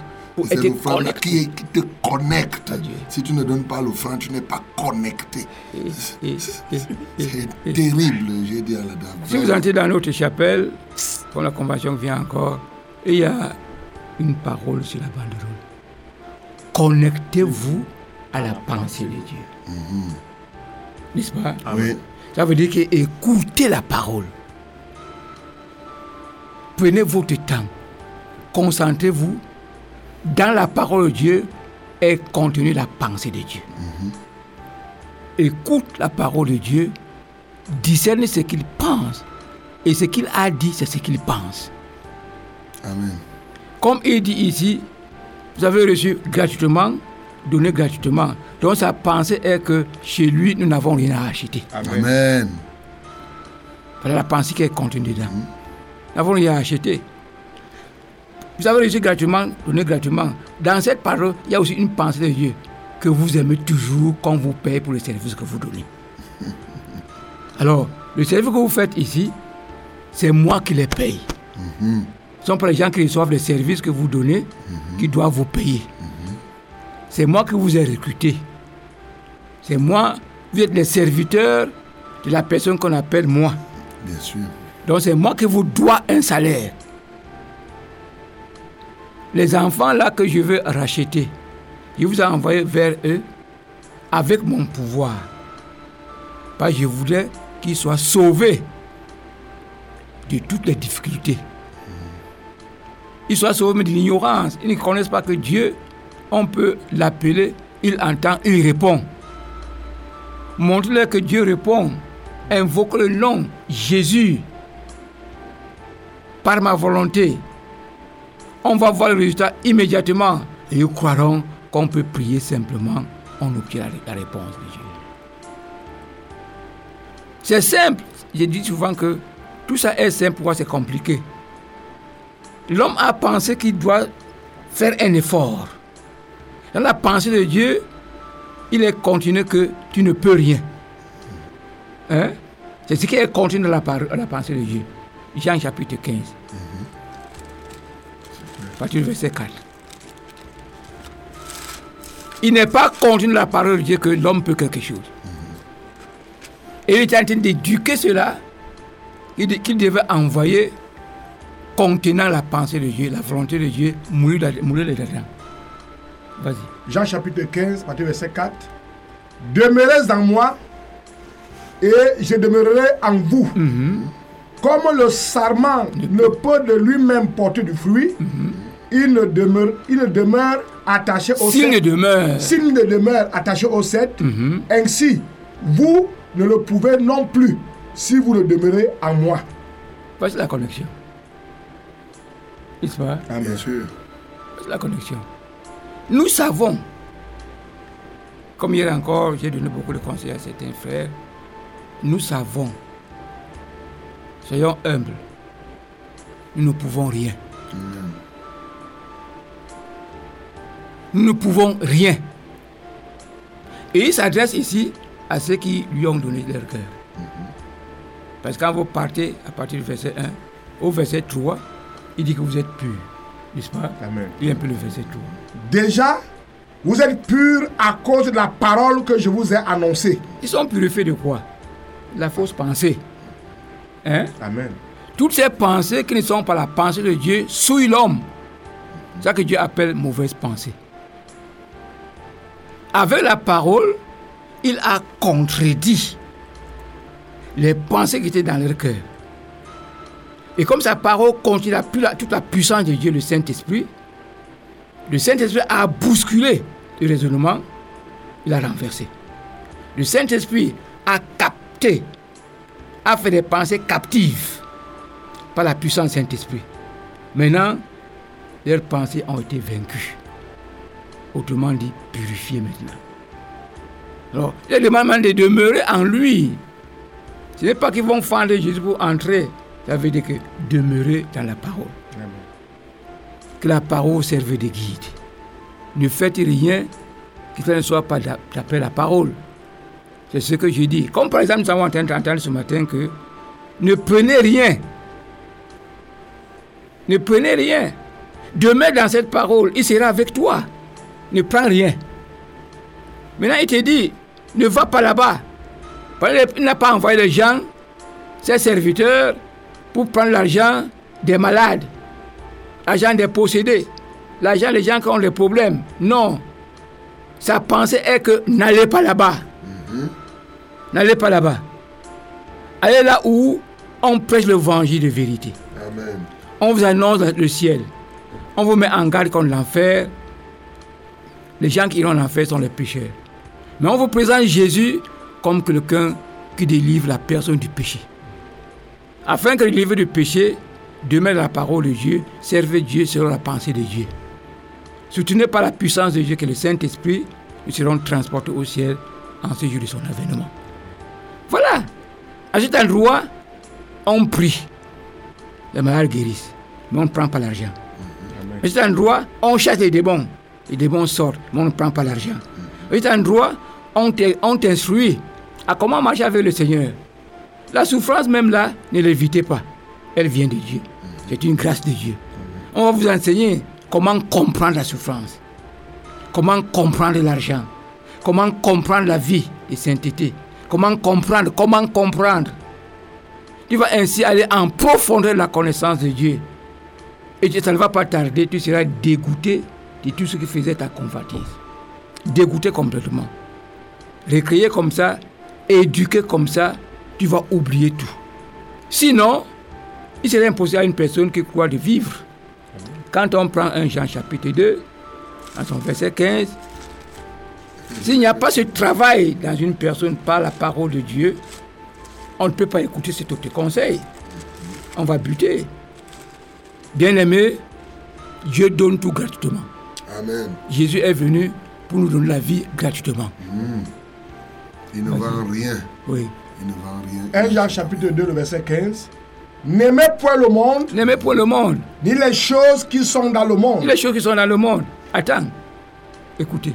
c'est l'offrande qui, qui te connecte. À Dieu. Si tu ne donnes pas l'offrande, tu n'es pas connecté. Et- et- et- C'est terrible, j'ai dit à la dame. Si vous entrez dans notre chapelle, quand la convention vient encore, il y a une parole sur la banderole. Connectez-vous à la pensée de Dieu. N'est-ce pas? Oui, Ça veut dire que écoutez la parole. Prenez votre temps. Concentrez-vous dans la parole de Dieu et contenue la pensée de Dieu. Écoute la parole de Dieu, discerne ce qu'il pense. Et ce qu'il a dit, c'est ce qu'il pense. Amen. Comme il dit ici, vous avez reçu gratuitement, donné gratuitement. Donc sa pensée est que chez lui, nous n'avons rien à acheter. Amen. Amen. Voilà la pensée qui est contenue dedans. Nous n'avons rien à acheter. Vous avez reçu gratuitement, donné gratuitement. Dans cette parole, il y a aussi une pensée de Dieu que vous aimez toujours quand vous payez pour le service que vous donnez. Alors, le service que vous faites ici, c'est moi qui les paye. Ce ne sont pas les gens qui reçoivent les services que vous donnez qui doivent vous payer. C'est moi qui vous ai recruté. C'est moi, vous êtes les serviteurs de la personne qu'on appelle moi. Bien sûr. Donc c'est moi qui vous dois un salaire. Les enfants là que je veux racheter, je vous ai envoyé vers eux avec mon pouvoir. Parce que je voulais qu'ils soient sauvés de toutes les difficultés. Ils soient sauvés de l'ignorance. Ils ne connaissent pas que Dieu, on peut l'appeler, il entend, il répond. Montre-leur que Dieu répond. Invoque le nom Jésus par ma volonté. On va voir le résultat immédiatement et ils croiront qu'on peut prier simplement, on obtient la, réponse de Dieu. C'est simple. Je dis souvent que tout ça est simple, pourquoi c'est compliqué? L'homme a pensé qu'il doit faire un effort. Dans la pensée de Dieu, il est continu que tu ne peux rien. Hein? C'est ce qui est contenu dans la, la pensée de Dieu. Jean chapitre 15. Du verset 4. Il n'est pas contenu dans la parole de Dieu que l'homme peut quelque chose. Et il est en train d'éduquer cela qu'il de- qu'il devait envoyer contenant la pensée de Dieu, la volonté de Dieu, mourir là-dedans. Vas-y. Jean chapitre 15, partie verset 4. Demeurez en moi et je demeurerai en vous. Comme le sarment ne peut de lui-même porter du fruit, il, ne demeure, il ne demeure attaché au S'il ne demeure, S'il ne demeure attaché au cep, Mhm. ainsi, vous ne le pouvez non plus si vous ne demeurez en moi. voici la connexion. N'est-ce pas? Bien sûr. Voici la connexion. Nous savons, comme hier encore, j'ai donné beaucoup de conseils à certains frères, nous savons, soyons humbles, nous ne pouvons rien. Nous ne pouvons rien. Et il s'adresse ici à ceux qui lui ont donné leur cœur. Parce que quand vous partez à partir du verset 1, au verset 3, il dit que vous êtes purs. N'est-ce pas? Amen. Il y a un peu le verset 3. Déjà, vous êtes purs à cause de la parole que je vous ai annoncée. Ils sont purifiés de quoi? La fausse pensée. Hein? Amen. Toutes ces pensées qui ne sont pas la pensée de Dieu souillent l'homme. C'est ça que Dieu appelle mauvaise pensée. Avec la parole, il a contredit les pensées qui étaient dans leur cœur. Et comme sa parole contient la- toute la puissance de Dieu, le Saint-Esprit, le Saint-Esprit a bousculé le raisonnement, il a renversé. Le Saint-Esprit a capté, a fait des pensées captives par la puissance du Saint-Esprit. Maintenant, leurs pensées ont été vaincues. Autrement dit, purifiées maintenant. Alors, il demande de demeurer en lui. Ce n'est pas qu'ils vont fendre Jésus pour entrer. Ça veut dire que demeurer dans la parole. Que la parole serve de guide. Ne faites rien qui ne soit pas d'après la parole. C'est ce que je dis. Comme par exemple, nous avons entendu ce matin que ne prenez rien. Ne prenez rien. Demeure dans cette parole, il sera avec toi. Ne prends rien. Maintenant, il te dit, ne va pas là-bas. Il n'a pas envoyé les gens, ses serviteurs, pour prendre l'argent des malades, l'argent des possédés, l'argent des gens qui ont des problèmes. Non. Sa pensée est que n'allez pas là-bas. Mhm. N'allez pas là-bas. Allez là où on prêche l'évangile de vérité. Amen. On vous annonce le ciel. On vous met en garde contre l'enfer. Les gens qui iront en enfer sont les pécheurs. Mais on vous présente Jésus comme quelqu'un qui délivre la personne du péché. Afin que délivre du péché, demeure la parole de Dieu, servez Dieu selon la pensée de Dieu. Soutenez par la puissance de Dieu que le Saint-Esprit, nous serons transportés au ciel en ce jour de son avènement. Voilà. À cet endroit, on prie. Les malades guérissent. Mais on ne prend pas l'argent. À cet endroit, on chasse les démons. Les démons sortent, mais on ne prend pas l'argent. À cet endroit, on t'instruit à comment marcher avec le Seigneur? La souffrance même là, ne l'évitez pas. Elle vient de Dieu. C'est une grâce de Dieu. On va vous enseigner comment comprendre la souffrance. Comment comprendre l'argent. Comment comprendre la vie et sainteté. Comment comprendre, comment comprendre. Tu vas ainsi aller en profondeur de la connaissance de Dieu. Et ça ne va pas tarder, tu seras dégoûté de tout ce qui faisait ta convoitise. Dégoûté complètement. Récréé comme ça, éduqué comme ça, tu vas oublier tout. Sinon, il serait impossible à une personne qui croit de vivre. Quand on prend un Jean chapitre 2, dans son verset 15, s'il n'y a pas ce travail dans une personne par la parole de Dieu, on ne peut pas écouter cet autre conseil. On va buter. Bien-aimé, Dieu donne tout gratuitement. Amen. Jésus est venu pour nous donner la vie gratuitement. Hmm. Il ne vend rien. Oui. Il ne vend rien. 1 Jean chapitre 2, le verset 15. N'aimez point le monde. N'aimez point le monde. Ni les choses qui sont dans le monde. Ni les choses qui sont dans le monde. Attends. Écoutez.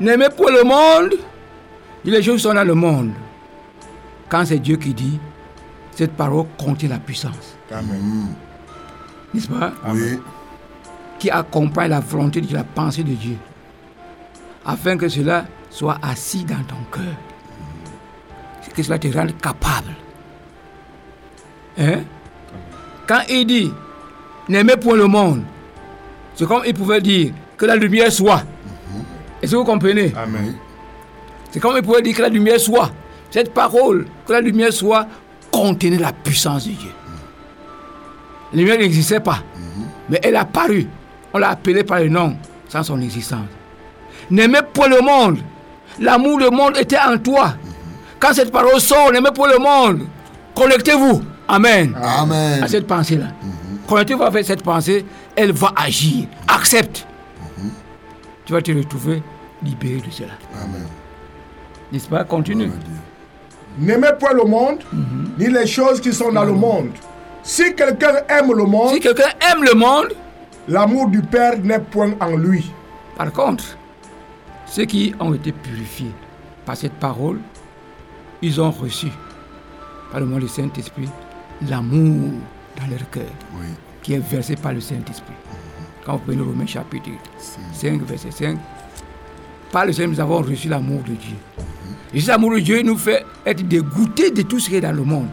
N'aimez point le monde. Ni les choses qui sont dans le monde. Quand c'est Dieu qui dit, cette parole contient la puissance. Amen. N'est-ce pas? Oui. Qui accompagne la volonté de la pensée de Dieu. Afin que cela soit assis dans ton cœur. Que cela te rende capable. Hein? Quand il dit, n'aimez point le monde, c'est comme il pouvait dire que la lumière soit. Est-ce que vous comprenez? Amen. C'est comme il pouvait dire que la lumière soit. Cette parole, que la lumière soit, contenait la puissance de Dieu. La lumière n'existait pas, mais elle a paru. On l'a appelée par le nom, sans son existence. N'aimez point le monde. L'amour du monde était en toi. Quand cette parole sort, n'aimez pas le monde. Connectez-vous. Amen. Amen. À cette pensée-là. Connectez-vous avec cette pensée, elle va agir. Accepte. Tu vas te retrouver libéré de cela. Amen. N'est-ce pas? Continue. N'aimez pas le monde, ni les choses qui sont dans le monde. Si quelqu'un aime le monde, Si quelqu'un aime le monde, l'amour du Père n'est point en lui. par contre, ceux qui ont été purifiés par cette parole, ils ont reçu, par le nom du Saint-Esprit, l'amour dans leur cœur, Oui. qui est versé par le Saint-Esprit. Quand vous prenez Romains chapitre 5, verset 5, par le Seigneur, nous avons reçu l'amour de Dieu. Et cet amour de Dieu nous fait être dégoûtés de tout ce qui est dans le monde.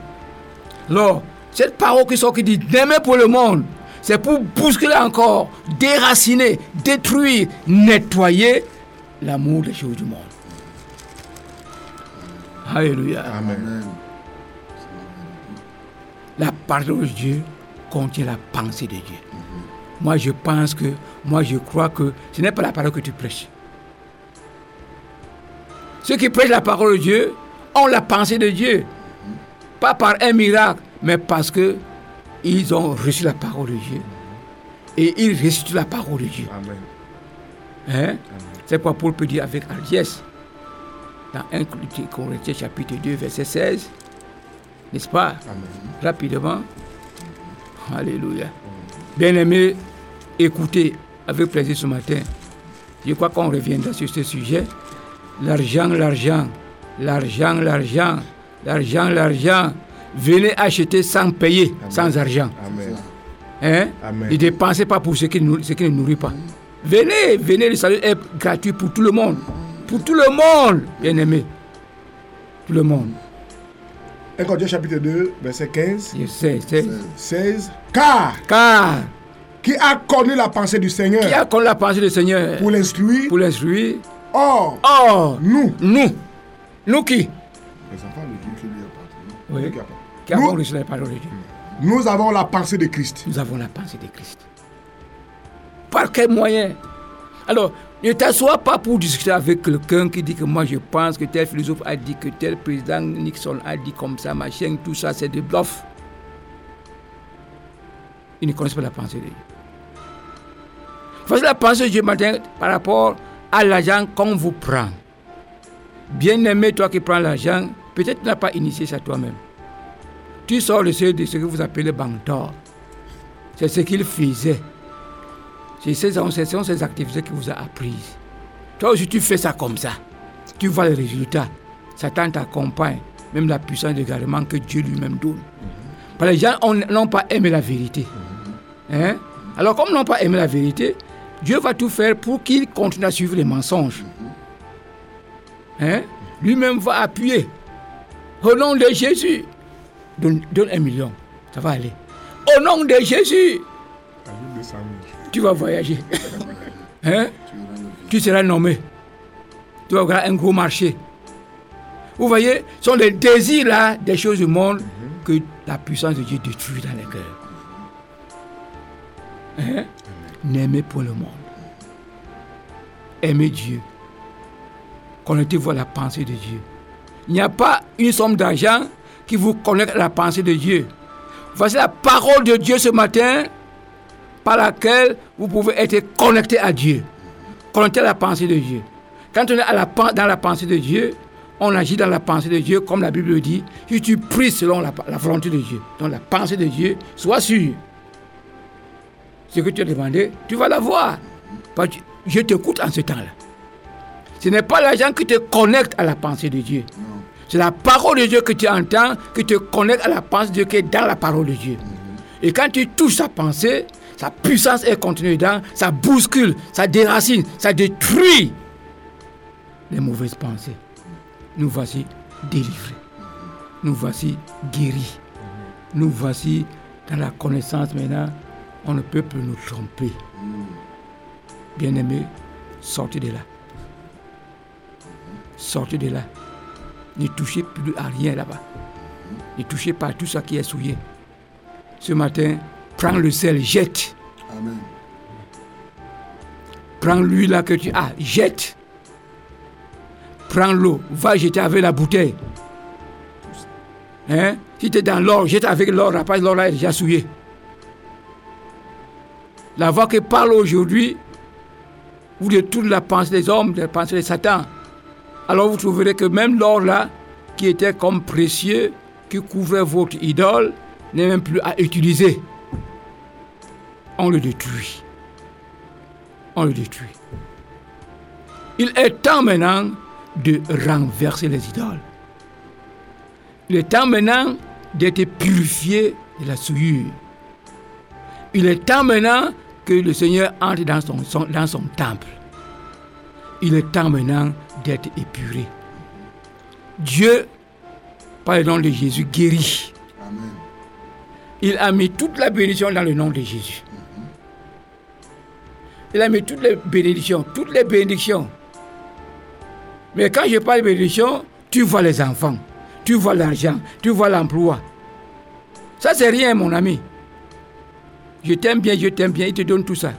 Alors, cette parole qui sort qui dit n'aimez pour le monde, c'est pour bousculer encore, déraciner, détruire, nettoyer l'amour des choses du monde. Alléluia. Amen. La parole de Dieu contient la pensée de Dieu. Moi, je pense que, moi, je crois que ce n'est pas la parole que tu prêches. Ceux qui prêchent la parole de Dieu ont la pensée de Dieu. Pas par un miracle, mais parce que ils ont reçu la parole de Dieu. et il récite la parole de Dieu. Amen. Hein? C'est pourquoi Paul peut dire avec hardiesse dans 1 Corinthiens chapitre 2 verset 16, n'est-ce pas? Amen. Rapidement. Alléluia. Bien-aimés, écoutez avec plaisir ce matin. Je crois qu'on reviendra sur ce sujet. L'argent, l'argent, l'argent, l'argent, l'argent, l'argent. Venez acheter sans payer, sans argent. Amen. Hein? Amen. Ne dépensez pas pour ce qui, nous- ce qui ne nourrit pas. Venez, venez, le salut est gratuit pour tout le monde. Pour tout le monde, bien aimé. Tout le monde. 1 Corinthiens chapitre 2, verset 15, Je sais, c'est. 16. Car Car qui a connu la pensée du Seigneur qui a connu la pensée du Seigneur pour l'instruire pour l'instruire Or, Or, nous, nous, nous qui? Les enfants de Dieu, Oui. qui a Qui avons Nous- reçu la parole de Dieu. nous avons la pensée de Christ. Nous avons la pensée de Christ. Par quel moyen? Alors, ne t'assois pas pour discuter avec quelqu'un qui dit que moi je pense que tel philosophe a dit que tel président Nixon a dit comme ça, machin, tout ça, c'est des bluffs. Ils ne connaissent pas la pensée de Dieu. Voici la pensée de Dieu matin par rapport à l'argent qu'on vous prend. Bien aimé, toi qui prends l'argent, peut-être tu n'as pas initié ça toi-même. Tu sors de ce, de ce que vous appelez banque d'or. C'est ce qu'il faisait. C'est ces, ces activités qu'il vous a apprises. Toi aussi, tu fais ça comme ça. Tu vois les résultats. Satan t'accompagne. Même la puissance de garement que Dieu lui-même donne. Parce que les gens ont- n'ont pas aimé la vérité. Hein? Alors, comme ils n'ont pas aimé la vérité, Dieu va tout faire pour qu'ils continuent à suivre les mensonges. Hein? Lui-même va appuyer. Au nom de Jésus, donne, donne un million. Ça va aller. Au nom de Jésus, Ajoute 200 000. tu vas voyager. Hein? Tu seras nommé. Tu vas avoir un gros marché. Vous voyez, ce sont les désirs là des choses du monde que la puissance de Dieu détruit dans les cœurs. Hein? N'aimez pas le monde. Aimez Dieu. Connectez-vous à la pensée de Dieu. Il n'y a pas une somme d'argent qui vous connecte à la pensée de Dieu. Voici la parole de Dieu ce matin par laquelle vous pouvez être connecté à Dieu, connecté à la pensée de Dieu. Quand on est dans la pensée de Dieu, on agit dans la pensée de Dieu, comme la Bible dit, si tu pries selon la, volonté de Dieu, dans la pensée de Dieu, sois sûr. Ce que tu as demandé, tu vas l'avoir. Je t'écoute en ce temps-là. Ce n'est pas l'argent qui te connecte à la pensée de Dieu. C'est la parole de Dieu que tu entends qui te connecte à la pensée de Dieu qui est dans la parole de Dieu. Et quand tu touches sa pensée, sa puissance est contenue dedans, ça bouscule, ça déracine, ça détruit les mauvaises pensées. Nous voici délivrés. Nous voici guéris. Nous voici dans la connaissance maintenant. On ne peut plus nous tromper. Bien-aimés, sortez de là. Sortez de là. Ne touchez plus à rien là-bas. Ne touchez pas à tout ça qui est souillé. Ce matin, prends le sel, jette. Amen. Prends l'huile là que tu as, jette. Prends l'eau, va jeter avec la bouteille. Hein? Si tu es dans l'or, jette avec l'or, que l'or là est déjà souillé. La voix qui parle aujourd'hui, vous détournez la pensée des hommes, la pensée de Satan. Alors vous trouverez que même l'or là, qui était comme précieux, qui couvrait votre idole, n'est même plus à utiliser. On le détruit. On le détruit. Il est temps maintenant de renverser les idoles. Il est temps maintenant d'être purifié de la souillure. Il est temps maintenant que le Seigneur entre dans son, temple. Il est temps maintenant d'être épuré. Dieu, par le nom de Jésus, guérit. Amen. Il a mis toute la bénédiction dans le nom de Jésus. Il a mis toutes les bénédictions, toutes les bénédictions. Mais quand je parle de bénédiction, tu vois les enfants, tu vois l'argent, tu vois l'emploi. Ça, c'est rien, mon ami. Je t'aime bien, je t'aime bien, il te donne tout ça.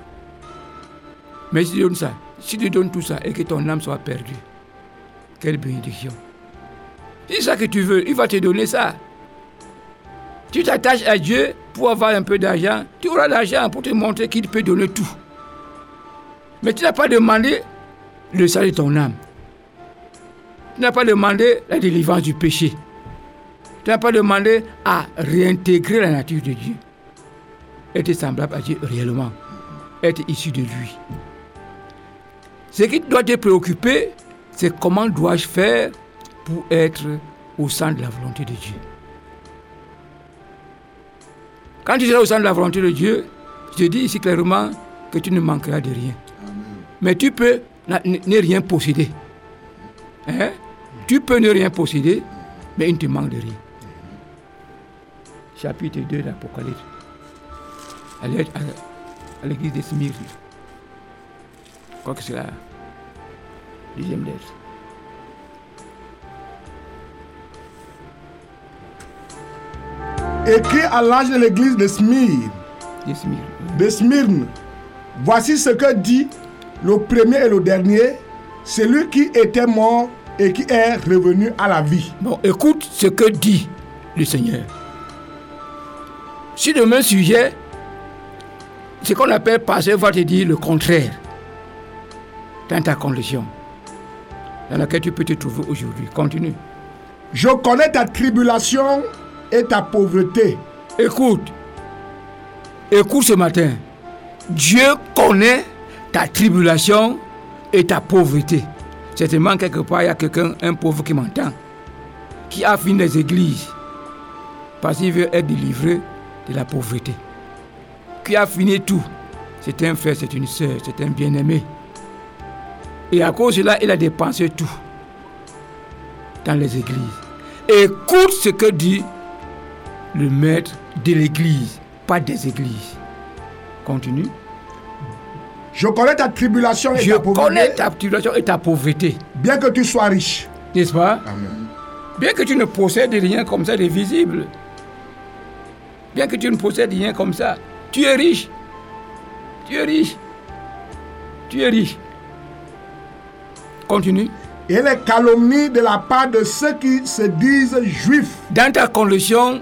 Mais si tu donnes ça, si tu donnes tout ça et que ton âme soit perdue, quelle bénédiction. C'est ça que tu veux, il va te donner ça. Tu t'attaches à Dieu pour avoir un peu d'argent. Tu auras l'argent pour te montrer qu'il peut donner tout. Mais tu n'as pas demandé le salut de ton âme. Tu n'as pas demandé la délivrance du péché. Tu n'as pas demandé à réintégrer la nature de Dieu. Être semblable à Dieu réellement. Être issu de lui. Ce qui doit te préoccuper, c'est comment dois-je faire pour être au centre de la volonté de Dieu. Quand tu seras au centre de la volonté de Dieu, je te dis ici clairement que tu ne manqueras de rien. Mais tu peux ne rien posséder. Hein? Tu peux ne rien posséder, mais il ne te manque de rien. Chapitre 2 de l'Apocalypse. À l'église de Smyrne. Crois que c'est la deuxième lettre. Écrit à l'âge de l'église de Smyrne? De Smyrne. De Smyrne. Voici ce que dit le premier et le dernier, celui qui était mort et qui est revenu à la vie. Bon, écoute ce que dit le Seigneur. Si le même sujet, ce qu'on appelle pasteur va te dire le contraire dans ta condition dans laquelle tu peux te trouver aujourd'hui. Continue. Je connais ta tribulation et ta pauvreté. Écoute, écoute ce matin. Dieu connaît ta tribulation et ta pauvreté. Certainement, quelque part, il y a quelqu'un, un pauvre qui m'entend, qui a fini les églises parce qu'il veut être délivré de la pauvreté. Qui a fini tout. C'est un frère, c'est une soeur, c'est un bien-aimé. Et à cause de cela, il a dépensé tout dans les églises. Écoute ce que dit le maître de l'église, pas des églises. Continue. Je connais ta tribulation et Je ta pauvreté. connais ta tribulation et ta pauvreté. Bien que tu sois riche. N'est-ce pas? Amen. Bien que tu ne possèdes rien comme ça de visible. Bien que tu ne possèdes rien comme ça. Tu es riche. Tu es riche. Tu es riche. Continue. Et les calomnies de la part de ceux qui se disent juifs. Dans ta condition,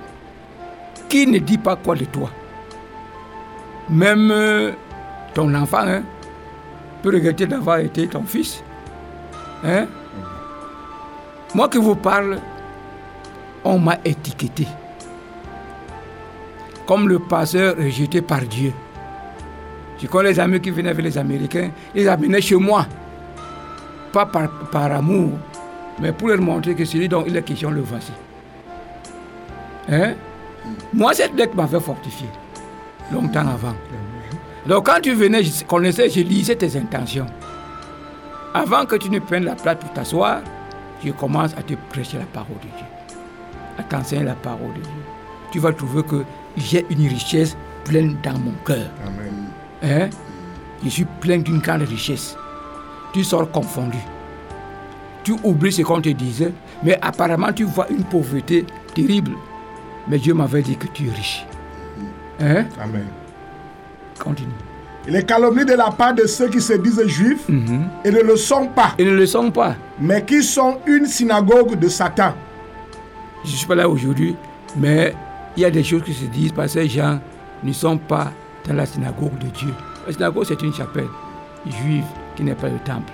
qui ne dit pas quoi de toi? Même euh, ton enfant hein, peut regretter d'avoir été ton fils. Hein? Moi qui vous parle, on m'a étiqueté comme le passeur rejeté par Dieu. Je connais les amis qui venaient avec les Américains, ils amenaient chez moi. Pas par, par amour, mais pour leur montrer que celui dont il est question, le voici. Hein? Moi, cette lettre m'avait fortifié, longtemps avant. Donc quand tu venais, je connaissais, je lisais tes intentions. Avant que tu ne prennes la place pour t'asseoir, je commence à te prêcher la parole de Dieu. À t'enseigner la parole de Dieu. Tu vas trouver que j'ai une richesse pleine dans mon cœur. Hein? Je suis plein d'une grande richesse. Tu sors confondu. Tu oublies ce qu'on te disait, mais apparemment tu vois une pauvreté terrible. Mais Dieu m'avait dit que tu es riche. Hein? Amen. Continue. Et les calomnies de la part de ceux qui se disent juifs et ne le sont pas, Ils ne le sont pas. mais qui sont une synagogue de Satan. Je ne suis pas là aujourd'hui, mais il y a des choses qui se disent parce que ces gens ne sont pas dans la synagogue de Dieu. La synagogue, c'est une chapelle juive qui n'est pas le temple.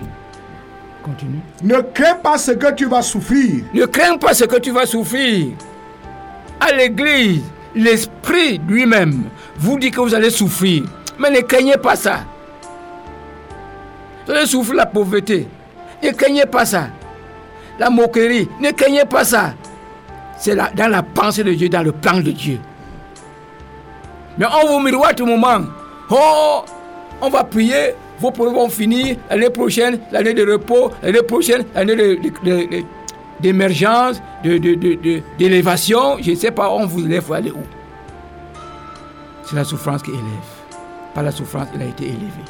Continue. Ne crains pas ce que tu vas souffrir. Ne crains pas ce que tu vas souffrir. À l'église, l'esprit lui-même vous dit que vous allez souffrir. Mais ne craignez pas ça. Vous allez souffrir la pauvreté. Ne craignez pas ça. La moquerie. Ne craignez pas ça. C'est là, dans la pensée de Dieu, dans le plan de Dieu. Mais on vous miroite au moment. Oh, on va prier, vos problèmes vont finir. L'année prochaine, l'année de repos. L'année prochaine, l'année d'émergence, d'élévation. Je ne sais pas, on vous élève, vous allez où C'est la souffrance qui élève. Par la souffrance, il a été élevé.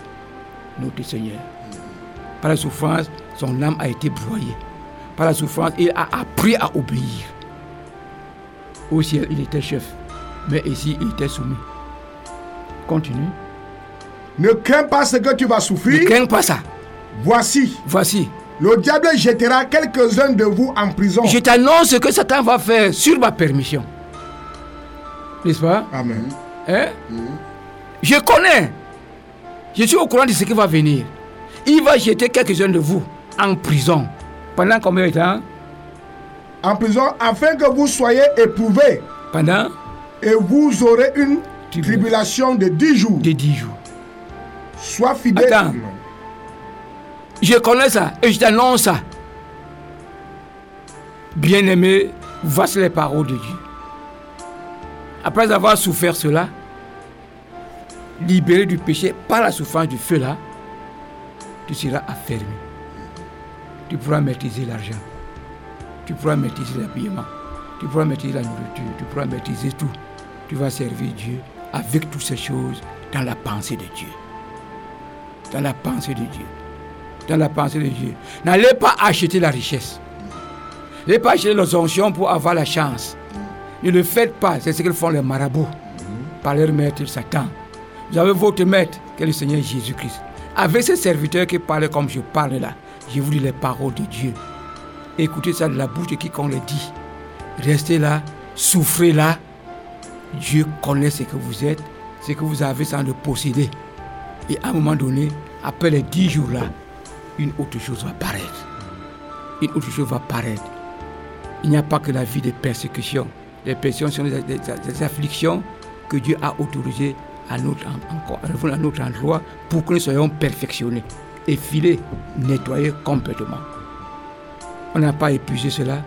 Notre Seigneur. Par la souffrance, son âme a été broyée. Par la souffrance, il a appris à obéir. Au ciel, il était chef. Mais ici, il était soumis. Continue. Ne crains pas ce que tu vas Ne souffrir. crains pas ça. Voici, Voici. le diable jettera quelques-uns de vous en prison. Je t'annonce ce que Satan va faire sur ma permission. N'est-ce pas? Amen. Hein? Je connais. Je suis au courant de ce qui va venir. Il va jeter quelques-uns de vous en prison. Pendant combien de temps? En prison, afin que vous soyez éprouvés Pendant? Et vous aurez une Tribulation. de 10 jours. 10 jours. Sois fidèle. Attends. Je connais ça et je t'annonce ça. Bien-aimé, voici les paroles de Dieu. Après avoir souffert cela, libéré du péché par la souffrance du feu là, tu seras affermi. Tu pourras maîtriser l'argent. Tu pourras maîtriser l'habillement. Tu pourras maîtriser la nourriture. Tu pourras maîtriser tout. Tu vas servir Dieu avec toutes ces choses dans la pensée de Dieu dans la pensée de Dieu. Dans la pensée de Dieu. N'allez pas acheter la richesse. N'allez pas acheter les onctions pour avoir la chance. Ne le faites pas. C'est ce que font les marabouts. Par leur maître Satan. Vous avez votre maître, qui est le Seigneur Jésus-Christ. Avec ces serviteurs qui parlent comme je parle là, je vous lis les paroles de Dieu. Écoutez ça de la bouche de quiconque le dit. Restez là, souffrez là. Dieu connaît ce que vous êtes, ce que vous avez sans le posséder. Et à un moment donné, après les dix jours là, une autre chose va paraître. Une autre chose va paraître. Il n'y a pas que la vie des persécutions. Les persécutions sont des, afflictions que Dieu a autorisées à notre, à notre endroit pour que nous soyons perfectionnés, effilés, nettoyés complètement. On n'a pas épuisé cela,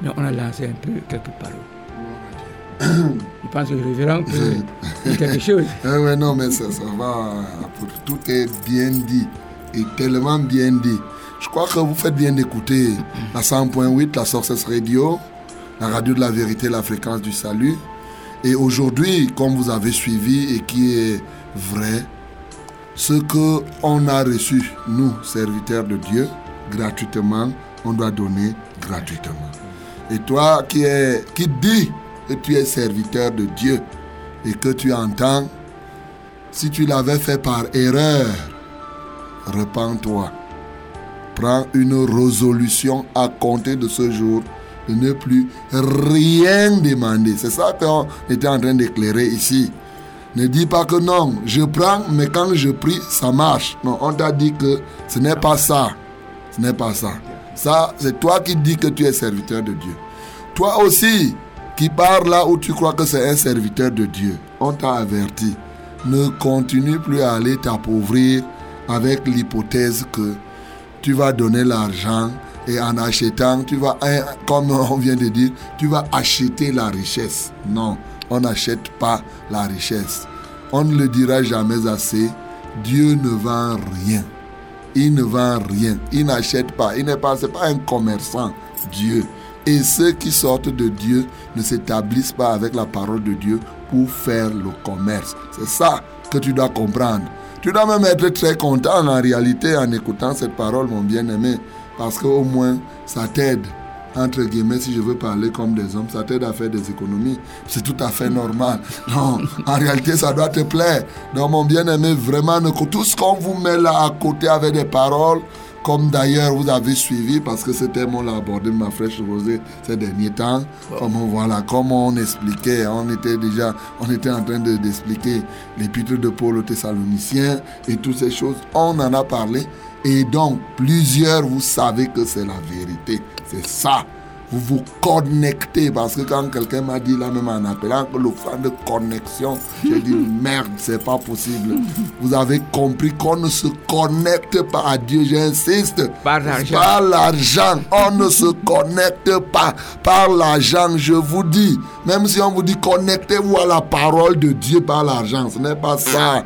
mais on a lancé un peu quelques paroles. Je pense que le révérend peut quelque chose. Ah ouais, non, mais ça, ça va. pour- Tout est bien dit. Et tellement bien dit. Je crois que vous faites bien d'écouter la 100.8, la Sources Radio, la radio de la vérité, la fréquence du salut. Et aujourd'hui, comme vous avez suivi et qui est vrai, ce que on a reçu, nous, serviteurs de Dieu, gratuitement, on doit donner gratuitement. Et toi qui, est, qui dis que tu es serviteur de Dieu et que tu entends, si tu l'avais fait par erreur, repens-toi. Prends une résolution à compter de ce jour de ne plus rien demander. C'est ça qu'on était en train d'éclairer ici. Ne dis pas que non, je prends, mais quand je prie, ça marche. Non, on t'a dit que ce n'est pas ça. Ce n'est pas ça. Ça, c'est toi qui dis que tu es serviteur de Dieu. Toi aussi, qui pars là où tu crois que c'est un serviteur de Dieu, on t'a averti. Ne continue plus à aller t'appauvrir avec l'hypothèse que tu vas donner l'argent et en achetant, tu vas, comme on vient de dire, tu vas acheter la richesse. Non, on n'achète pas la richesse. On ne le dira jamais assez. Dieu ne vend rien. Il ne vend rien. Il n'achète pas. Il n'est pas, pas un commerçant. Dieu. Et ceux qui sortent de Dieu ne s'établissent pas avec la parole de Dieu pour faire le commerce. C'est ça que tu dois comprendre. Tu dois même être très content en réalité en écoutant cette parole, mon bien-aimé, parce qu'au moins ça t'aide. Entre guillemets, si je veux parler comme des hommes, ça t'aide à faire des économies. C'est tout à fait normal. Non, en réalité, ça doit te plaire. Donc, mon bien-aimé, vraiment, tout ce qu'on vous met là à côté avec des paroles, comme d'ailleurs vous avez suivi, parce que ce thème, on l'a abordé, ma fraîche rosée, ces derniers temps. Comme on, voilà, comme on expliquait, on était déjà, on était en train de- d'expliquer l'épître de Paul aux Thessaloniciens et toutes ces choses. On en a parlé. Et donc, plusieurs, vous savez que c'est la vérité. C'est ça. Vous vous connectez. Parce que quand quelqu'un m'a dit là même en appelant que l'offrande de connexion, j'ai dit merde, c'est pas possible. Vous avez compris qu'on ne se connecte pas à Dieu, j'insiste. Par l'argent. Par l'argent. On ne se connecte pas par l'argent, je vous dis. Même si on vous dit connectez-vous à la parole de Dieu par l'argent, ce n'est pas ça.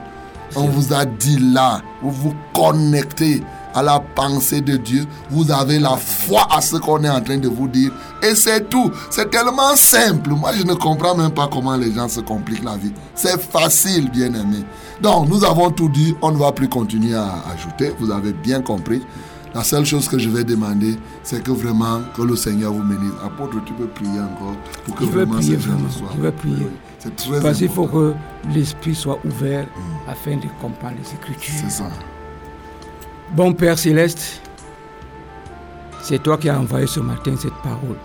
On vous a dit là, vous vous connectez à la pensée de Dieu, vous avez la foi à ce qu'on est en train de vous dire. Et c'est tout. C'est tellement simple. Moi, je ne comprends même pas comment les gens se compliquent la vie. C'est facile, bien aimé. Donc, nous avons tout dit. On ne va plus continuer à ajouter. Vous avez bien compris. La seule chose que je vais demander, c'est que vraiment, que le Seigneur vous bénisse. Apôtre, tu peux prier encore pour que Je vraiment prier ces gens vraiment. Je vais prier. Oui, C'est très Parce qu'il faut important. que l'esprit soit ouvert afin de comprendre les Écritures. C'est ça. Bon Père Céleste, c'est toi qui as envoyé ce matin cette parole.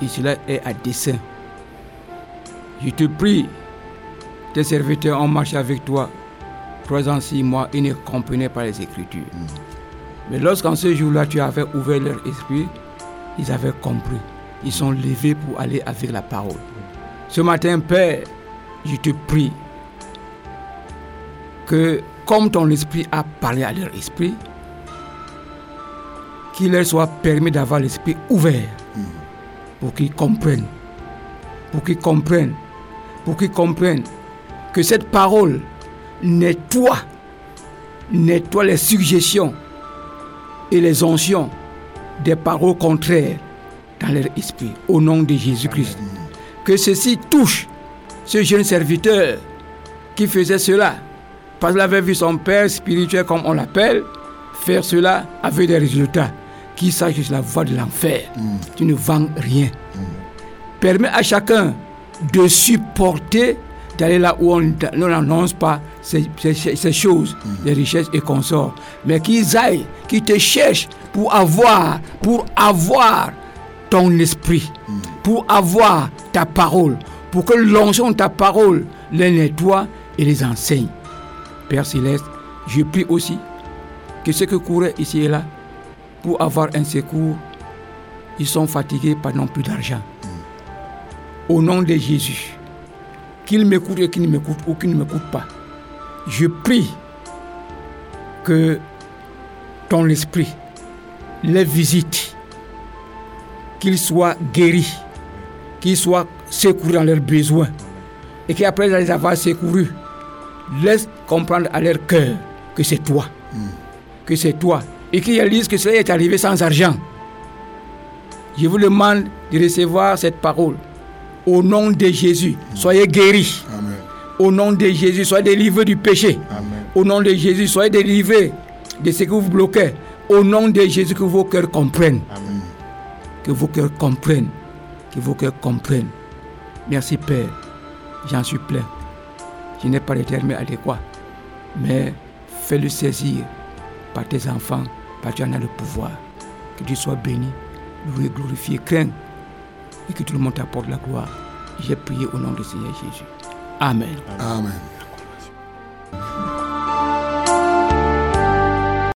Et cela est à dessein. Je te prie, tes serviteurs ont marché avec toi trois ans, six mois, ils ne comprenaient pas les Écritures. Mais lorsqu'en ce jour-là, tu avais ouvert leur esprit, ils avaient compris. Ils sont levés pour aller avec la parole. Ce matin, Père, je te prie que comme ton esprit a parlé à leur esprit, qu'il leur soit permis d'avoir l'esprit ouvert pour qu'ils comprennent, pour qu'ils comprennent, pour qu'ils comprennent que cette parole nettoie, nettoie les suggestions et les onctions des paroles contraires dans leur esprit, au nom de Jésus-Christ. Que ceci touche ce jeune serviteur qui faisait cela, parce qu'il avait vu son père spirituel, comme on l'appelle, faire cela avec des résultats. Qui sache la voie de l'enfer. Tu ne vends rien. Permets à chacun de supporter d'aller là où on n'annonce pas ces, ces- ces choses, les richesses et consorts, mais qu'ils aillent, qu'ils te cherchent pour avoir, pour avoir ton esprit, pour avoir ta parole, pour que l'onction de ta parole les nettoie et les enseigne. Père Céleste, je prie aussi que ceux qui couraient ici et là pour avoir un secours, ils sont fatigués par non plus d'argent. Au nom de Jésus, qu'ils m'écoutent et qu'ils ne m'écoutent ou qu'ils ne m'écoutent pas, je prie que ton esprit les visite, qu'ils soient guéris, qu'ils soient secourus dans leurs besoins, et qu'après les avoir secourus, laisse comprendre à leur cœur que c'est toi, que c'est toi, et qu'ils réalisent que cela est arrivé sans argent. Je vous demande de recevoir cette parole. Au nom de Jésus, soyez guéris. Amen. Au nom de Jésus, soyez délivrés du péché. Amen. Au nom de Jésus, soyez délivrés de ce que vous bloquez. Au nom de Jésus, que vos cœurs comprennent. Amen. Que vos cœurs comprennent. Que vos cœurs comprennent. Merci Père. J'en suis plein. Je n'ai pas les termes adéquats. Mais fais-le saisir par tes enfants, parce que tu en as le pouvoir. Que tu sois béni, loué, glorifié, craint. Et que tout le monde t'apporte la gloire. J'ai prié au nom du Seigneur Jésus. Amen. Amen.